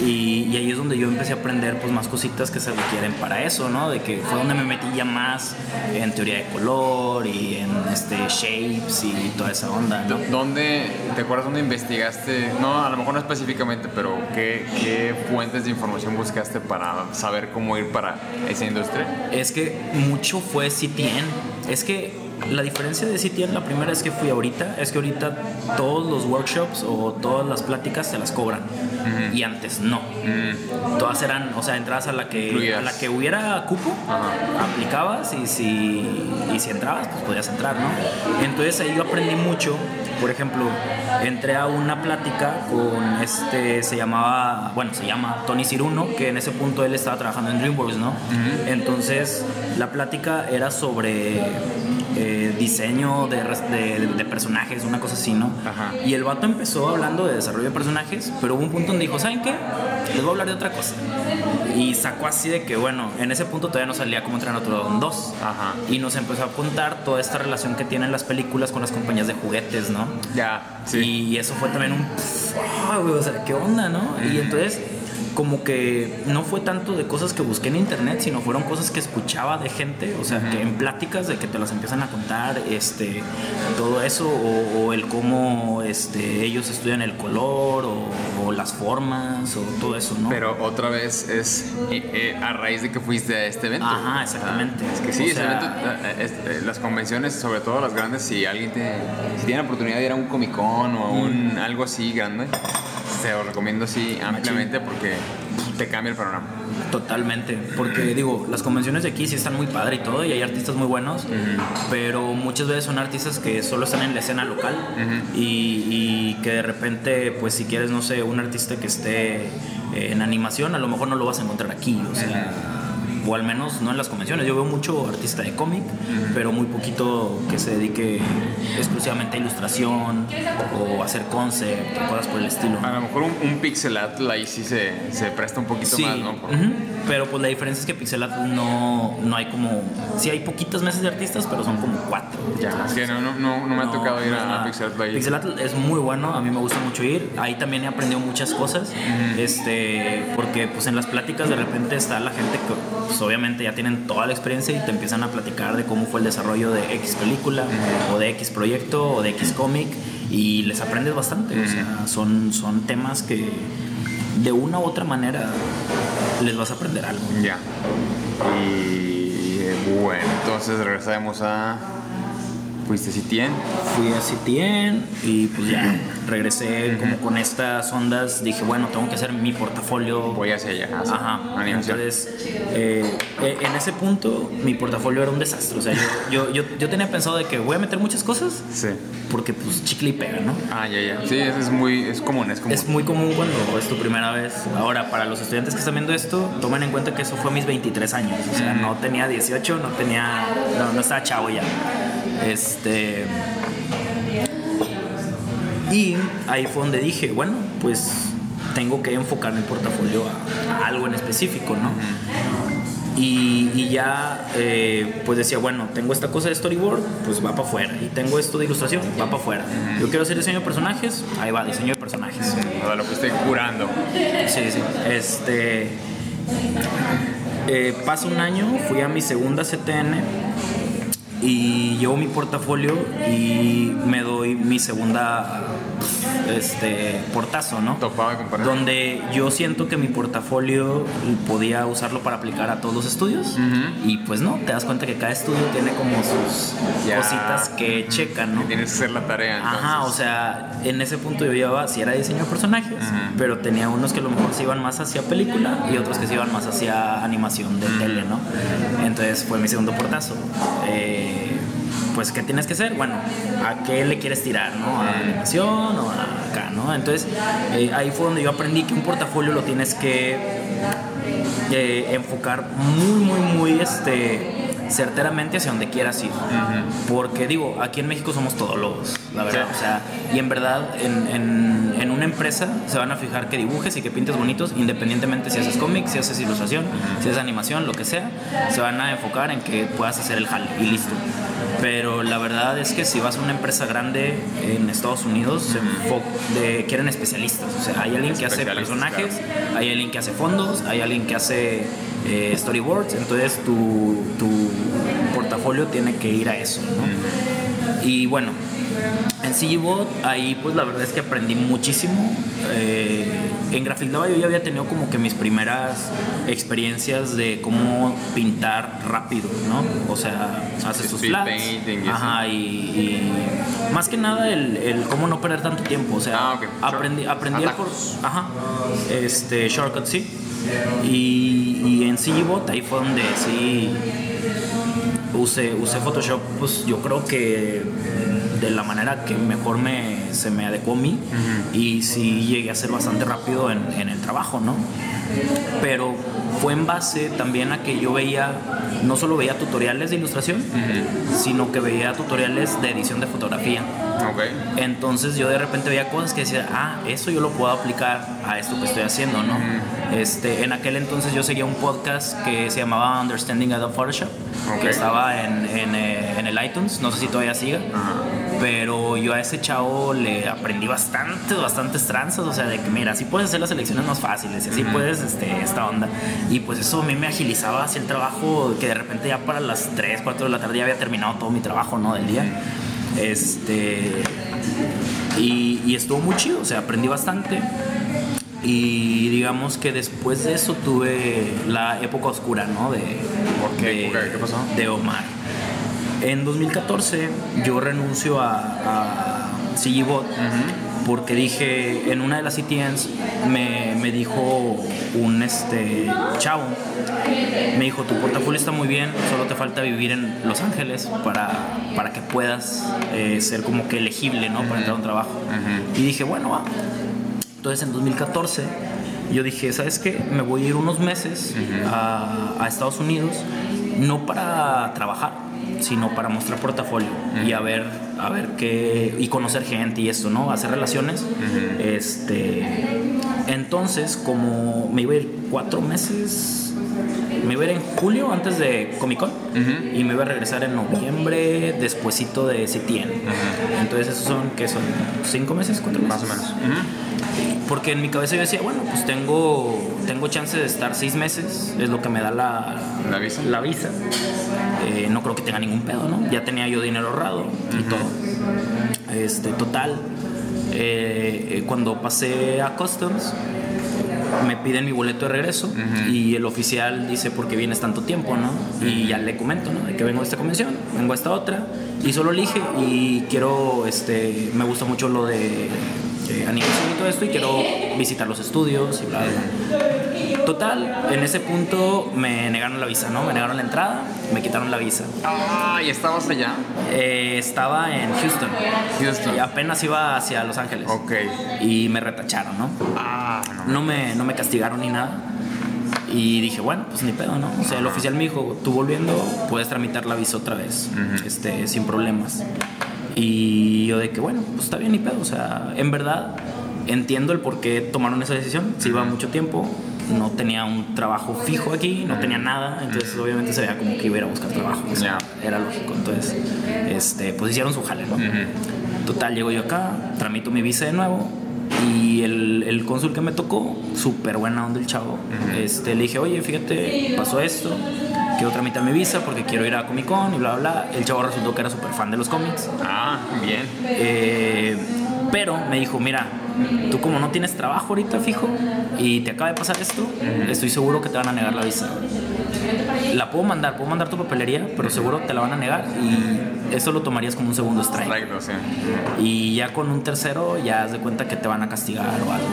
Speaker 2: y, y ahí es donde yo empecé a aprender pues más cositas que se requieren para eso, ¿no? De que fue donde me metí ya más en teoría de color y en este shapes y toda esa onda, ¿no?
Speaker 1: ¿Dónde, te acuerdas dónde investigaste? No, a lo mejor no específicamente, pero ¿qué, qué fuentes de información buscaste para saber cómo ir para esa industria?
Speaker 2: Es que mucho fue CTN. Es que la diferencia de CTN, la primera vez que fui ahorita, es que ahorita todos los workshops o todas las pláticas se las cobran. Y antes no. Todas eran, o sea, entradas a la que, a la que hubiera cupo, aplicabas y si, y si entrabas, pues podías entrar, ¿no? Entonces ahí yo aprendí mucho. Por ejemplo, entré a una plática con este, se llamaba, bueno, se llama Tony Ciruno, que en ese punto él estaba trabajando en DreamWorks, ¿no? Entonces la plática era sobre eh, diseño de, de- de personajes, una cosa así, ¿no?
Speaker 1: Ajá.
Speaker 2: Y el vato empezó hablando de desarrollo de personajes, pero hubo un punto donde dijo, ¿saben qué? Les voy a hablar de otra cosa. Y sacó así de que, bueno, en ese punto todavía no salía como entrar en otro 2.
Speaker 1: Ajá.
Speaker 2: Y nos empezó a contar toda esta relación que tienen las películas con las compañías de juguetes, ¿no?
Speaker 1: Ya, sí.
Speaker 2: Y eso fue también un... "Ah, güey, o sea, ¿qué onda, no? Y entonces como que no fue tanto de cosas que busqué en internet, sino fueron cosas que escuchaba de gente, o sea, que en pláticas de que te las empiezan a contar, este, todo eso, o, o el cómo este, ellos estudian el color, o, o las formas, o todo eso, ¿no?
Speaker 1: Pero otra vez es eh, eh, a raíz de que fuiste a este evento.
Speaker 2: Ajá, exactamente.
Speaker 1: Ah, es que sí,
Speaker 2: O sea-
Speaker 1: evento, eh, eh, las convenciones, sobre todo las grandes, si alguien te, si tiene la oportunidad de ir a un Comic Con o a un, algo así grande, te lo recomiendo así ampliamente porque te cambia el panorama.
Speaker 2: Totalmente, porque digo, las convenciones de aquí sí están muy padre y todo, y hay artistas muy buenos, pero muchas veces son artistas que solo están en la escena local y, y que de repente, pues si quieres, no sé, un artista que esté en animación, a lo mejor no lo vas a encontrar aquí, o sea, o al menos no en las convenciones. Yo veo mucho artista de cómic, pero muy poquito que se dedique exclusivamente a ilustración o a hacer concept o cosas por el estilo.
Speaker 1: A lo mejor un, un pixel art ahí sí se, se presta un poquito
Speaker 2: Sí,
Speaker 1: más, ¿no? Por-
Speaker 2: pero pues la diferencia es que Pixel Art no, no hay como... Sí hay poquitas mesas de artistas, pero son como cuatro.
Speaker 1: Ya, es que no, no, no, no me ha tocado ir a,
Speaker 2: nada.
Speaker 1: Pixel Art ahí.
Speaker 2: Pixel Art es muy bueno, a mí me gusta mucho ir. Ahí también he aprendido muchas cosas, este, porque pues en las pláticas de repente está la gente que pues, obviamente ya tienen toda la experiencia y te empiezan a platicar de cómo fue el desarrollo de X película o de X proyecto o de X cómic y les aprendes bastante. O sea, son, son temas que de una u otra manera les vas a aprender algo.
Speaker 1: Ya. Y bueno, entonces regresamos a. Fuiste a Citien.
Speaker 2: Fui a CTN y pues ya regresé como con estas ondas. Dije, bueno, tengo que hacer mi portafolio.
Speaker 1: Voy hacia allá. hacia
Speaker 2: Ajá.
Speaker 1: animación.
Speaker 2: Entonces, eh, eh, en ese punto, mi portafolio era un desastre. O sea, yo, yo, yo, yo tenía pensado de que voy a meter muchas cosas
Speaker 1: Sí.
Speaker 2: porque, pues, chicle y pega, ¿no?
Speaker 1: Ah, ya, ya. Sí, es, es muy. Es común, es común.
Speaker 2: Es muy común cuando es tu primera vez. Ahora, para los estudiantes que están viendo esto, tomen en cuenta que eso fue a mis 23 años. O sea, no tenía 18, no tenía. No, no estaba chavo ya. Este. Y ahí fue donde dije, bueno, pues tengo que enfocar mi portafolio a, a algo en específico, ¿no? Y, y ya, eh, pues decía, bueno, tengo esta cosa de storyboard, pues va para afuera. Y tengo esto de ilustración, va para afuera. Yo quiero hacer diseño de personajes, ahí va, diseño de personajes.
Speaker 1: Sea, lo que estoy curando.
Speaker 2: Sí, sí. Este. eh, pasa un año, fui a mi segunda CTN y llevo mi portafolio y me doy mi segunda este portazo, ¿no? Donde yo siento que mi portafolio podía usarlo para aplicar a todos los estudios y pues no, te das cuenta que cada estudio tiene como sus
Speaker 1: Ya.
Speaker 2: cositas que checan, ¿no?
Speaker 1: Que tienes que hacer la tarea.
Speaker 2: Ajá, o
Speaker 1: entonces.
Speaker 2: sea, en ese punto yo llevaba, si era diseño de personajes, pero tenía unos que a lo mejor se iban más hacia película y otros que se iban más hacia animación de tele, ¿no? Entonces fue mi segundo portazo. Eh, pues, ¿qué tienes que hacer? Bueno, ¿a qué le quieres tirar, no? ¿A animación o a acá, no? Entonces, eh, ahí fue donde yo aprendí que un portafolio lo tienes que eh, enfocar muy, muy, muy este, certeramente hacia donde quieras ir. Porque digo, aquí en México somos todólogos, la verdad.
Speaker 1: Sí.
Speaker 2: O sea, y en verdad, en, en- en una empresa se van a fijar que dibujes y que pintes bonitos, independientemente si haces cómics, si haces ilustración, si haces animación, lo que sea, se van a enfocar en que puedas hacer el jale y listo. Pero la verdad es que si vas a una empresa grande en Estados Unidos, se de- quieren especialistas. O sea, hay alguien que hace personajes, hay alguien que hace fondos, hay alguien que hace eh, storyboards, entonces tu, tu portafolio tiene que ir a eso, ¿no? Y bueno, en CGBot ahí pues la verdad es que aprendí muchísimo. Eh, en Grafildaba yo ya había tenido como que mis primeras experiencias de cómo pintar rápido, ¿no? O sea, haces tus flats.
Speaker 1: painting
Speaker 2: Ajá, y, y más que nada el, el cómo no perder tanto tiempo. O sea,
Speaker 1: Ah, ok.
Speaker 2: aprendí, aprendí el por, ajá, este, shortcut, sí. Y, y en CGBot ahí fue donde sí usé, usé Photoshop, pues yo creo que de la manera que mejor me, se me adecuó a mí y sí llegué a ser bastante rápido en, en el trabajo, ¿no? Pero fue en base también a que yo veía, no solo veía tutoriales de ilustración, sino que veía tutoriales de edición de fotografía.
Speaker 1: Ok.
Speaker 2: Entonces yo de repente veía cosas que decía, ah, eso yo lo puedo aplicar a esto que estoy haciendo, ¿no? este, en aquel entonces yo seguía un podcast que se llamaba Understanding Adobe Photoshop,
Speaker 1: Ok.
Speaker 2: que estaba en, en, eh, en el iTunes, no sé si todavía siga, pero yo a ese chavo le aprendí bastantes, bastantes tranzas, o sea, de que mira, si puedes hacer las elecciones más fáciles, y así puedes este, esta onda. Y pues eso a mí me agilizaba hacia el trabajo, que de repente ya para las 3, 4 de la tarde ya había terminado todo mi trabajo, ¿no? Del día. Este. Y, y estuvo muy chido, o sea, aprendí bastante. Y digamos que después de eso tuve la época oscura, ¿no? De,
Speaker 1: ¿Por qué?
Speaker 2: de-
Speaker 1: ¿Por qué? ¿Qué pasó?
Speaker 2: De Omar. En 2014 yo renuncio a, a CGBot porque dije, en una de las CTNs me, me dijo un este, chavo, me dijo, tu portafolio está muy bien, solo te falta vivir en Los Ángeles para, para que puedas eh, ser como que elegible, ¿no? Para entrar a un trabajo. Y dije, bueno, va. Entonces en 2014 yo dije, ¿sabes qué? Me voy a ir unos meses a, a Estados Unidos, no para trabajar, sino para mostrar portafolio y a ver, a ver qué, y conocer gente y esto, ¿no? Hacer relaciones. Este, entonces, como me iba a ir cuatro meses, me iba a ir en julio antes de Comic Con y me iba a regresar en noviembre despuesito de CTN. Entonces, esos son, ¿qué son? ¿Cinco meses? ¿Cuatro meses?
Speaker 1: Más o menos.
Speaker 2: Porque en mi cabeza yo decía, bueno, pues tengo, tengo chance de estar seis meses, es lo que me da la,
Speaker 1: ¿La visa?
Speaker 2: La visa. Eh, no creo que tenga ningún pedo, ¿no? Ya tenía yo dinero ahorrado y todo. Este, total. eh, cuando pasé a Customs, me piden mi boleto de regreso y el oficial dice, ¿por qué vienes tanto tiempo, no? Y ya le comento, ¿no? De que vengo a esta convención, vengo a esta otra y solo elige y quiero, este, me gusta mucho lo de eh, animación y todo esto y quiero visitar los estudios y bla. Total, en ese punto me negaron la visa, ¿no? Me negaron la entrada, me quitaron la visa.
Speaker 1: Ah, ¿y estabas allá?
Speaker 2: Eh, estaba en Houston.
Speaker 1: Houston.
Speaker 2: Y apenas iba hacia Los Ángeles.
Speaker 1: Ok.
Speaker 2: Y me retacharon, ¿no?
Speaker 1: Ah, no.
Speaker 2: No me, no me castigaron ni nada. Y dije, bueno, pues ni pedo, ¿no? O sea, el oficial me dijo, tú volviendo, puedes tramitar la visa otra vez, este, sin problemas. Y yo de que, bueno, pues está bien, ni pedo. O sea, en verdad, entiendo el por qué tomaron esa decisión. Se iba mucho tiempo, no tenía un trabajo fijo aquí, no tenía nada. Entonces, obviamente, se veía como que iba a ir a buscar trabajo. O sea, era lógico. Entonces, este, pues hicieron su jale, ¿no? Total, llego yo acá, tramito mi visa de nuevo y el, el cónsul que me tocó, súper buena onda el chavo, este, le dije, oye, fíjate, pasó esto, quiero tramitar mi visa porque quiero ir a Comic Con y bla, bla, bla. El chavo resultó que era súper fan de los cómics.
Speaker 1: Ah, bien.
Speaker 2: Eh, pero me dijo, mira, tú como no tienes trabajo ahorita fijo y te acaba de pasar esto, estoy seguro que te van a negar la visa. La puedo mandar, puedo mandar tu papelería, pero seguro te la van a negar y eso lo tomarías como un segundo strike. Y ya con un tercero ya haz de cuenta que te van a castigar o algo.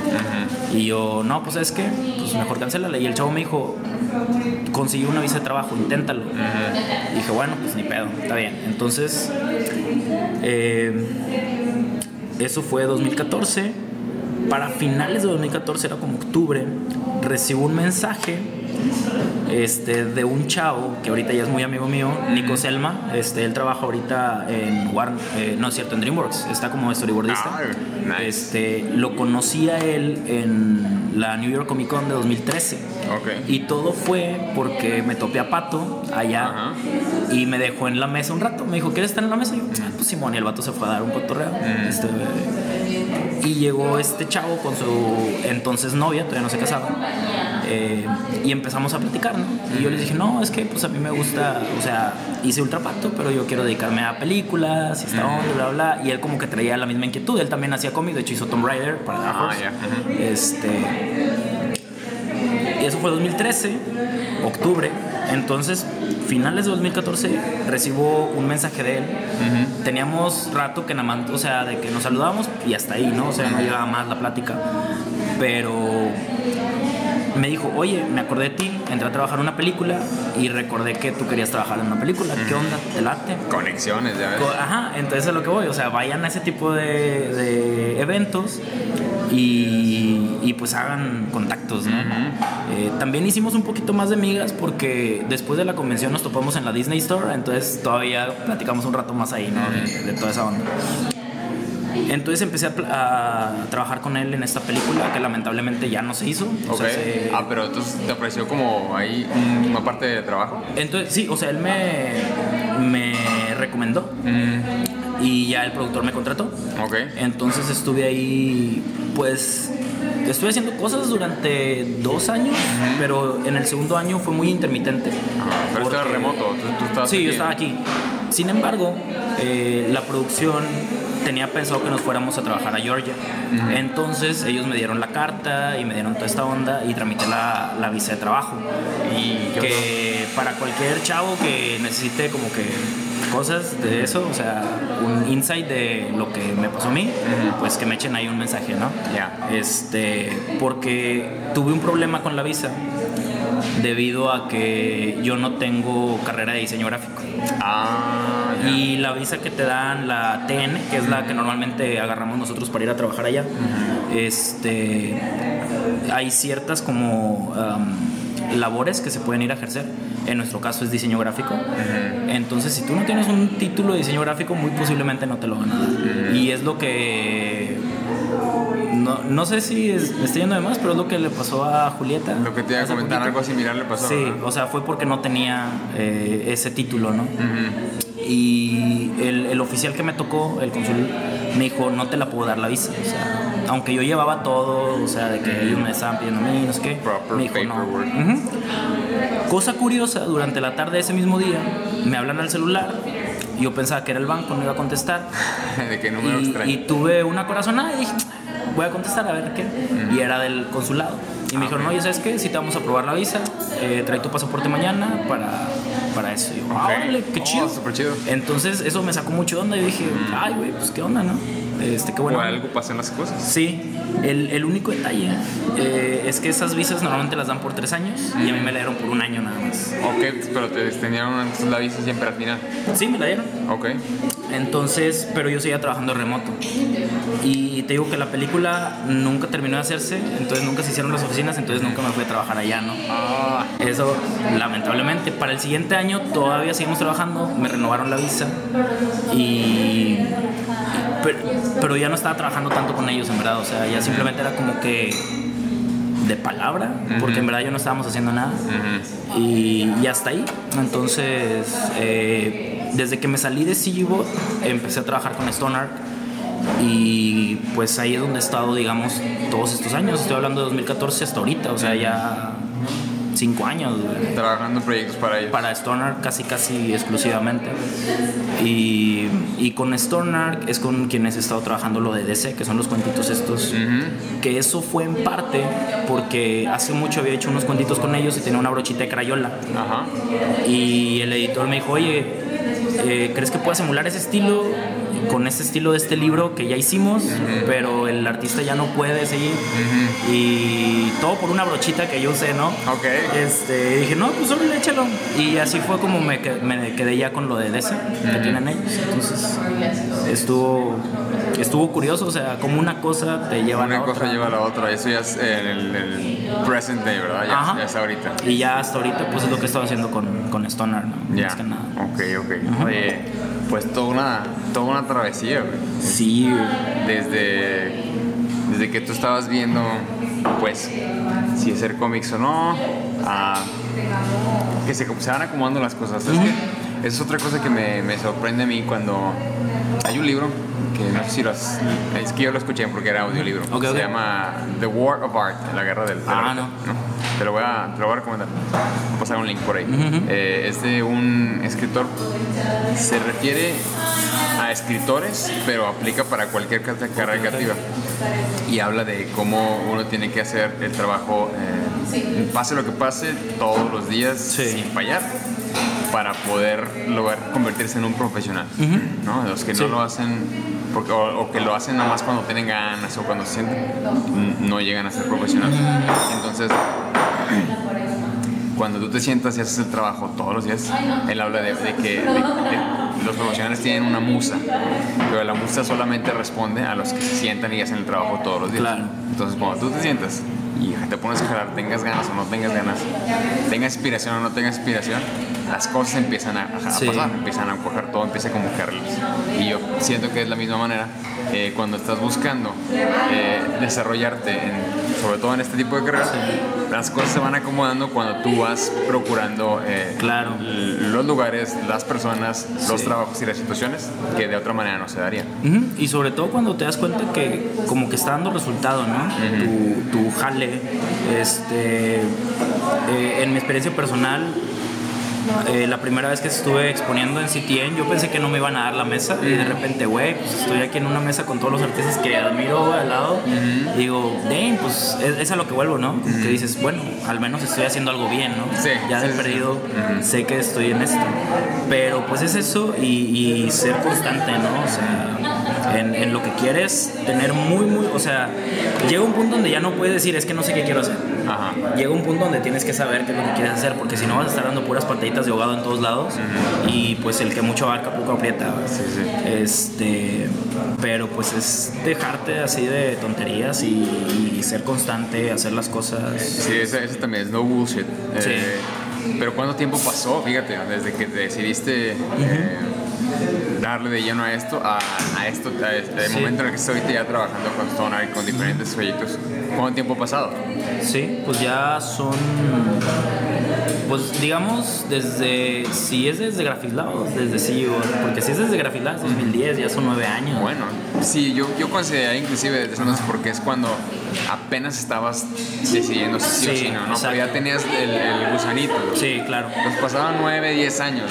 Speaker 2: Y yo, no, pues es que, pues mejor cancélala. Y el chavo me dijo, conseguí una visa de trabajo, inténtalo. Y dije, bueno, pues ni pedo, está bien. Entonces, eh, eso fue 2014. Para finales de 2014, era como octubre, recibo un mensaje este, de un chavo que ahorita ya es muy amigo mío, Nico Selma. Este, él trabaja ahorita en Warner, eh, no es cierto, en DreamWorks. Está como storyboardista.
Speaker 1: Ah, nice.
Speaker 2: Este, lo conocí a él en la New York Comic Con de 2013.
Speaker 1: Ok.
Speaker 2: Y todo fue porque me topé a Pato allá y me dejó en la mesa un rato. Me dijo, ¿quieres estar en la mesa? Y yo, "Ah, pues Simón, y el vato se fue a dar un cotorreo. Este, y llegó este chavo con su entonces novia, todavía no se casaba. eh, y empezamos a platicar, ¿no? Y yo les dije, no, es que pues a mí me gusta, o sea, hice ultrapacto, pero yo quiero dedicarme a películas y esta onda, bla, bla, bla. Y él como que traía la misma inquietud. Él también hacía cómic, de hecho hizo Tomb Raider para Dark
Speaker 1: Ah.
Speaker 2: Este. Y eso fue 2013, octubre. Entonces, finales de 2014, recibo un mensaje de él. Teníamos rato que nada más, o sea, de que nos saludamos y hasta ahí, ¿no? O sea, no llegaba más la plática. Pero me dijo, oye, me acordé de ti, entré a trabajar en una película y recordé que tú querías trabajar en una película. ¿Qué onda? ¿Te late?
Speaker 1: Conexiones, ya ves.
Speaker 2: Ajá, entonces es lo que voy, o sea, vayan a ese tipo de, de eventos y, y, pues hagan contactos, ¿no? Eh, también hicimos un poquito más de migas porque después de la convención nos topamos en la Disney Store, entonces todavía platicamos un rato más ahí, ¿no? De, de toda esa onda. Entonces empecé a, trabajar con él en esta película que lamentablemente ya no se hizo. o
Speaker 1: Ok.
Speaker 2: sea, se-
Speaker 1: Ah, pero entonces te ofreció como ahí un- una parte de trabajo.
Speaker 2: entonces, sí, o sea, él me, me recomendó y ya el productor me contrató.
Speaker 1: Ok.
Speaker 2: Entonces estuve ahí, pues, estuve haciendo cosas durante dos años, pero en el segundo año fue muy intermitente.
Speaker 1: Ah, pero
Speaker 2: Porque-
Speaker 1: remoto, tú, tú estabas
Speaker 2: Sí,
Speaker 1: aquí.
Speaker 2: yo estaba aquí. Sin embargo, eh, la producción tenía pensado que nos fuéramos a trabajar a Georgia. Entonces ellos me dieron la carta y me dieron toda esta onda y tramité la, la visa de trabajo.
Speaker 1: Y
Speaker 2: Que para cualquier chavo que necesite como que cosas de eso, o sea, un insight de lo que me pasó a mí, pues que me echen ahí un mensaje, ¿no?
Speaker 1: Ya.
Speaker 2: Este, porque tuve un problema con la visa debido a que yo no tengo carrera de diseño gráfico.
Speaker 1: Ah.
Speaker 2: Y la visa que te dan, la TN, que es la que normalmente agarramos nosotros para ir a trabajar allá, este, hay ciertas como um, labores que se pueden ir a ejercer. En nuestro caso es diseño gráfico. Entonces, si tú no tienes un título de diseño gráfico, muy posiblemente no te lo van a dar. Y es lo que... No, no sé si es- me estoy yendo de más, pero es lo que le pasó a Julieta.
Speaker 1: Lo que te iba a comentar,
Speaker 2: poquito.
Speaker 1: algo similar le pasó.
Speaker 2: Sí, o sea, fue porque no tenía eh, ese título, ¿no?
Speaker 1: Ujú.
Speaker 2: Y el, el oficial que me tocó, el cónsul, me dijo, no te la puedo dar la visa. O sea, aunque yo llevaba todo, o sea, de que ellos me estaban pidiendo no sé qué.
Speaker 1: Proper
Speaker 2: me dijo, no. Cosa curiosa, durante la tarde de ese mismo día, me hablan al celular. Yo pensaba que era el banco, no iba a contestar.
Speaker 1: ¿De qué número
Speaker 2: Y,
Speaker 1: extraño?
Speaker 2: y tuve una corazonada y dije, voy a contestar a ver qué. Y era del consulado. Y me dijeron, oye, ¿sabes qué? Si te vamos a aprobar la visa, eh, trae tu pasaporte mañana para, para eso. Y yo, ah, órale, qué
Speaker 1: Oh,
Speaker 2: chido. Entonces eso me sacó mucho de onda y dije, ay, güey, pues qué onda, ¿no? Este, qué bueno.
Speaker 1: Algo pasan las cosas.
Speaker 2: Sí, el, el único detalle eh, es que esas visas normalmente las dan por tres años y a mí me la dieron por un año nada más.
Speaker 1: Ok, pero te tenían la visa siempre al final.
Speaker 2: Sí, me la dieron.
Speaker 1: Ok.
Speaker 2: Entonces, pero yo seguía trabajando remoto. Y te digo que la película nunca terminó de hacerse, entonces nunca se hicieron las oficinas, entonces nunca me fui a trabajar allá, ¿no?
Speaker 1: Ah,
Speaker 2: Eso, lamentablemente. Para el siguiente año todavía seguimos trabajando, me renovaron la visa y... Pero, pero ya no estaba trabajando tanto con ellos, en verdad. O sea, ya simplemente era como que de palabra, porque en verdad yo no estábamos haciendo nada. Y, y hasta ahí. Entonces, eh, desde que me salí de CGBot, empecé a trabajar con Stoneark. Y pues ahí es donde he estado, digamos, todos estos años. Estoy hablando de 2014 hasta ahorita, o sea, ya cinco años.
Speaker 1: Trabajando en proyectos para ellos.
Speaker 2: Para Stoner casi casi exclusivamente. Y, y con Stoner es con quienes he estado trabajando lo de DC, que son los cuentitos estos. Que eso fue en parte porque hace mucho había hecho unos cuentitos con ellos y tenía una brochita de crayola.
Speaker 1: Ajá.
Speaker 2: Y el editor me dijo, oye, eh, ¿crees que puedas emular ese estilo con ese estilo de este libro que ya hicimos, pero el artista ya no puede seguir? Y todo por una brochita que yo usé, ¿no?
Speaker 1: Ok.
Speaker 2: Este, dije, no, pues solo échalo. Y así fue como me, me quedé ya con lo de DC que tienen ellos. Entonces, estuvo, estuvo curioso, o sea, como una cosa te lleva a la
Speaker 1: Una cosa
Speaker 2: otra.
Speaker 1: lleva a la otra. Eso ya es el, el present day, ¿verdad? Ya,
Speaker 2: Ajá.
Speaker 1: ya es ahorita.
Speaker 2: Y ya hasta ahorita, pues es lo que he estado haciendo con, con Stoner, ¿no?
Speaker 1: Ya.
Speaker 2: Más que nada.
Speaker 1: Ok, ok. Oye, pues toda una, toda una travesía, güey.
Speaker 2: Sí, güey.
Speaker 1: Desde, desde que tú estabas viendo, pues, si hacer cómics o no, a que se, se van acomodando las cosas. Es que es otra cosa que me, me sorprende a mí cuando hay un libro que no sé si lo has, es que yo lo escuché porque era audiolibro. Se llama The War of Art, la guerra del, del
Speaker 2: Ah,
Speaker 1: arte,
Speaker 2: no.
Speaker 1: Te lo voy a, te lo voy a recomendar. Voy a pasar un link por ahí. Eh, es de un escritor. Se refiere a escritores, pero aplica para cualquier ca- carrera creativa. Y habla de cómo uno tiene que hacer el trabajo, eh, pase lo que pase, todos los días,
Speaker 2: Sí.
Speaker 1: sin fallar, para poder lograr convertirse en un profesional. ¿no? Los que no
Speaker 2: Sí.
Speaker 1: lo hacen, porque, o, o que lo hacen nada más cuando tienen ganas o cuando se sienten, n- no llegan a ser profesionales. Entonces, cuando tú te sientas y haces el trabajo todos los días, él habla de, de que de- de- los profesionales tienen una musa, pero la musa solamente responde a los que se sientan y hacen el trabajo todos los días.
Speaker 2: Claro.
Speaker 1: Entonces, cuando tú te sientas y te pones a jalar, tengas ganas o no tengas ganas, tengas inspiración o no tengas inspiración, las cosas empiezan a, a
Speaker 2: Sí.
Speaker 1: pasar, empiezan a coger todo, empieza como carriles. Y yo siento que es la misma manera eh, cuando estás buscando eh, desarrollarte, en- sobre todo en este tipo de carreras, las cosas se van acomodando cuando tú vas procurando eh,
Speaker 2: Claro.
Speaker 1: los lugares, las personas, los
Speaker 2: Sí.
Speaker 1: trabajos y las situaciones que de otra manera no se darían.
Speaker 2: Y sobre todo cuando te das cuenta que como que está dando resultado, ¿no? tu, tu jale. Este, eh, en mi experiencia personal, eh, la primera vez que estuve exponiendo en CTN, yo pensé que no me iban a dar la mesa y de repente, güey, pues estoy aquí en una mesa con todos los artistas que admiro al lado. y Digo, damn, pues es, es a lo que vuelvo, ¿no? Como que dices, bueno, al menos estoy haciendo algo bien, ¿no?
Speaker 1: Sí,
Speaker 2: ya
Speaker 1: sí,
Speaker 2: de
Speaker 1: sí, sí.
Speaker 2: perdido sé que estoy en esto. Pero pues es eso y, y ser constante, ¿no? O sea, en, en lo que quieres, tener muy, muy, o sea, llega un punto donde ya no puedes decir, es que no sé qué quiero hacer.
Speaker 1: Ajá.
Speaker 2: Llega un punto donde tienes que saber qué es lo que quieres hacer, porque si no vas a estar dando puras pataditas de ahogado en todos lados y pues el que mucho abarca poco aprieta.
Speaker 1: Sí, sí.
Speaker 2: Este, pero pues es dejarte así de tonterías y, y ser constante, hacer las cosas.
Speaker 1: Sí, ese también es no bullshit.
Speaker 2: Sí.
Speaker 1: Eh, pero ¿cuánto tiempo pasó, fíjate, desde que te decidiste eh, darle de lleno a esto, a, a esto, a este
Speaker 2: Sí.
Speaker 1: momento en el que estoy ya trabajando con Stoner y con diferentes proyectos? ¿Cuánto tiempo ha pasado?
Speaker 2: Sí, pues ya son. Pues digamos, desde. Si es desde Graphislab, desde CEO, porque si es desde Graphislab, es 2010, ya son nueve años.
Speaker 1: Bueno, sí, yo, yo consideraría inclusive desde entonces porque es cuando apenas estabas decidiendo si sí, o
Speaker 2: Sí,
Speaker 1: si no, ¿no? Pero ya tenías el, el gusanito. ¿no?
Speaker 2: Sí, claro,
Speaker 1: Nos pasaban 9, 10 años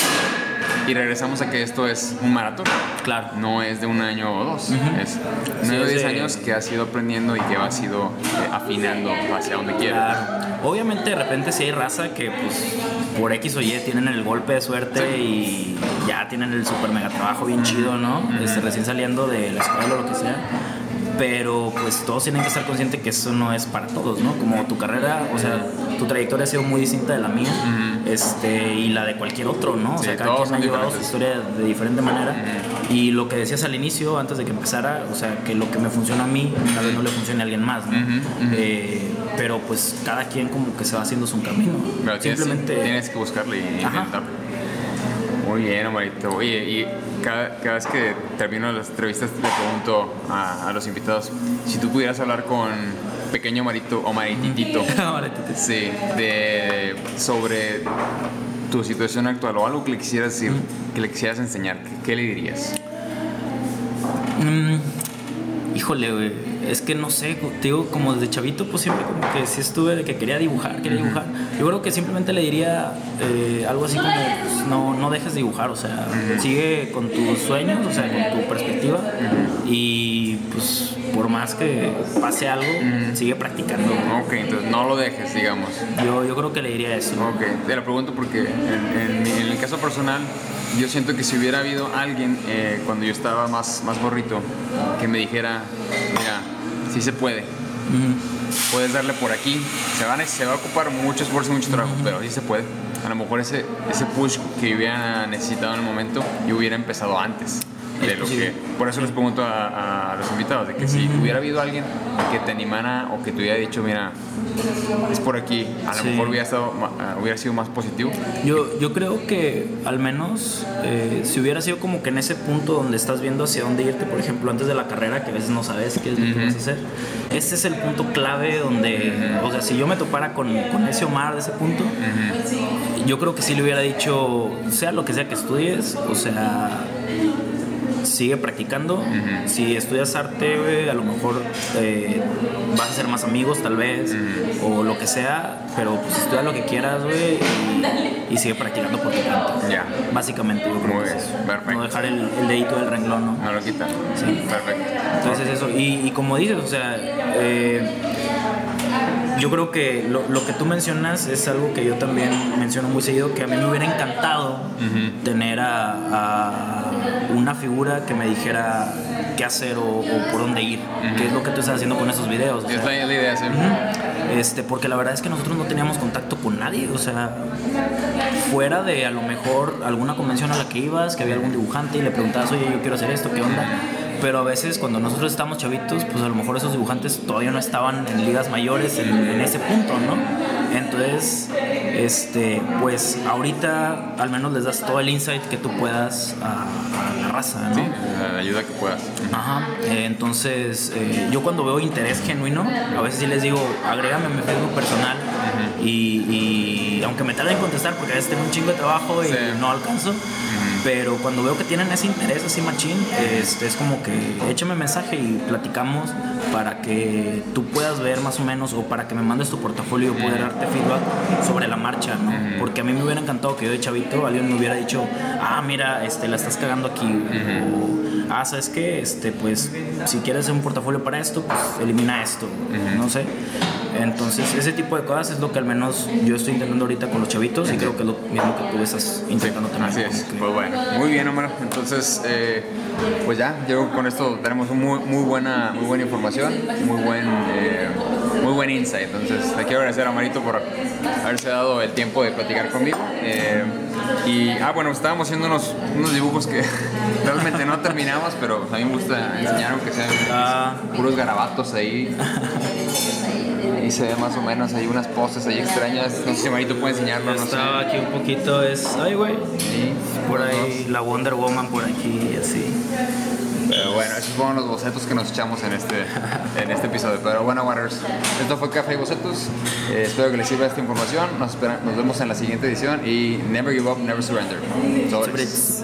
Speaker 1: y regresamos a que esto es un maratón.
Speaker 2: claro.
Speaker 1: No es de un año o dos, es 9 o
Speaker 2: es
Speaker 1: 10
Speaker 2: de-
Speaker 1: años que has ido aprendiendo y que has ido eh, afinando hacia donde quieres.
Speaker 2: Claro. Obviamente de repente si hay raza que pues por X o Y tienen el golpe de suerte y ya tienen el super mega trabajo bien chido, ¿no? Este, recién saliendo de la escuela o lo que sea. Pero pues todos tienen que estar conscientes que eso no es para todos, ¿no? Como tu carrera, o sea, tu trayectoria ha sido muy distinta de la mía este, y la de cualquier otro, ¿no? O
Speaker 1: Sí,
Speaker 2: sea, cada quien ha llevado su historia de diferente manera. Y lo que decías al inicio, antes de que empezara, o sea, que lo que me funciona a mí, tal vez no le funcione a alguien más, ¿no? Eh, pero pues cada quien como que se va haciendo su camino.
Speaker 1: Pero tienes,
Speaker 2: Simplemente...
Speaker 1: tienes que buscarle y intentarlo. Muy bien, Omarito. Oye, y cada, cada vez que termino las entrevistas le pregunto a, a los invitados si tú pudieras hablar con pequeño Marito o Marititito.
Speaker 2: Vale, tú te-
Speaker 1: Sí, de, sobre tu situación actual o algo que le quisieras decir, que le quisieras enseñar, ¿qué, qué le dirías?
Speaker 2: Mm, Híjole, güey, es que no sé, digo, como desde chavito, pues siempre como que sí estuve de que quería dibujar, quería dibujar. Yo creo que simplemente le diría eh, algo así como, pues, no, no dejes de dibujar, o sea, sigue con tus sueños, o sea, con tu perspectiva y pues por más que pase algo, sigue practicando.
Speaker 1: Ok, entonces no lo dejes, digamos.
Speaker 2: Yo, yo creo que le diría eso.
Speaker 1: Ok, te lo pregunto porque en, en en el caso personal, yo siento que si hubiera habido alguien eh, cuando yo estaba más, más gorrito que me dijera, mira, sí se puede, puedes darle por aquí, se, van se va a ocupar mucho esfuerzo y mucho trabajo, pero sí se puede. A lo mejor ese, ese push que yo hubiera necesitado en el momento, yo hubiera empezado antes. De lo que, por eso les pregunto a, a los invitados, de que si hubiera habido alguien que te animara o que te hubiera dicho, mira, es por aquí, a lo
Speaker 2: Sí.
Speaker 1: mejor hubiera, estado, ah, hubiera sido más positivo.
Speaker 2: Yo, yo creo que al menos eh, si hubiera sido como que en ese punto donde estás viendo hacia dónde irte, por ejemplo, antes de la carrera, que a veces no sabes qué es lo que
Speaker 1: Ujú.
Speaker 2: vas a hacer, ese es el punto clave donde, o sea, si yo me topara con, con ese Omar de ese punto, yo creo que sí le hubiera dicho, sea lo que sea que estudies, o sea, sigue practicando. Si estudias arte, a lo mejor eh, vas a ser más amigos, tal vez, o lo que sea, pero pues estudia lo que quieras, güey, y, y sigue practicando por tu cuenta.
Speaker 1: Ya.
Speaker 2: Básicamente, yo creo
Speaker 1: Muy
Speaker 2: que
Speaker 1: bien,
Speaker 2: es eso.
Speaker 1: perfecto.
Speaker 2: No dejar el, el dedito del renglón, ¿no?
Speaker 1: No lo quita.
Speaker 2: Sí.
Speaker 1: Perfecto.
Speaker 2: Entonces eso, y, y como dices, o sea, eh, yo creo que lo, lo que tú mencionas es algo que yo también menciono muy seguido, que a mí me hubiera encantado tener a, a una figura que me dijera qué hacer o, o por dónde ir, que es lo que tú estás haciendo con esos videos. o
Speaker 1: Es
Speaker 2: sea,
Speaker 1: la, la idea, sí.
Speaker 2: este, porque la verdad es que nosotros no teníamos contacto con nadie, o sea, fuera de a lo mejor alguna convención a la que ibas, que había algún dibujante y le preguntabas, oye, yo quiero hacer esto, ¿qué onda? Pero a veces cuando nosotros estábamos chavitos, pues a lo mejor esos dibujantes todavía no estaban en ligas mayores en, en ese punto, ¿no? Entonces, este, pues ahorita al menos les das todo el insight que tú puedas a, a la raza, ¿no?
Speaker 1: Sí, la ayuda que puedas.
Speaker 2: Ajá, eh, entonces eh, yo cuando veo interés genuino, a veces sí les digo, agrégame a mi Facebook personal y, y aunque me tarde en contestar porque a veces tengo un chingo de trabajo y
Speaker 1: Sí.
Speaker 2: no alcanzo, pero cuando veo que tienen ese interés así machín, este, es como que échame mensaje y platicamos para que tú puedas ver más o menos o para que me mandes tu portafolio y poder darte feedback sobre la marcha, ¿no? Porque a mí me hubiera encantado que yo de chavito alguien me hubiera dicho, ah, mira, este, la estás cagando aquí, o ah, ¿sabes qué? Este, pues, si quieres hacer un portafolio para esto, pues elimina esto, no sé. Entonces, ese tipo de cosas es lo que al menos yo estoy intentando ahorita con los chavitos y creo que es lo mismo que tú estás intentando también.
Speaker 1: Así es.
Speaker 2: que-
Speaker 1: Pues bueno, muy bien, Omar. Entonces, eh, pues ya, yo que con esto tenemos muy, muy buena, muy buena información, muy buen, eh, muy buen insight. Entonces, le quiero agradecer a Marito por haberse dado el tiempo de platicar conmigo. Eh, y, ah, bueno, estábamos haciendo unos, unos dibujos que realmente no terminamos, pero a mí me gusta enseñar aunque sean
Speaker 2: Ah.
Speaker 1: puros garabatos ahí. Y se ve más o menos, hay unas poses ahí extrañas. No sé si Marito puede enseñarlo, no sé.
Speaker 2: Estaba aquí un poquito, es. Ay, güey.
Speaker 1: Sí,
Speaker 2: Por ahí la Wonder Woman por aquí y así.
Speaker 1: Pero bueno, esos fueron los bocetos que nos echamos en este, en este episodio. Pero bueno, Warriors, esto fue Café y Bocetos. Eh, espero que les sirva esta información. Nos, espera- nos vemos en la siguiente edición y never give up, never surrender.
Speaker 2: Sobres.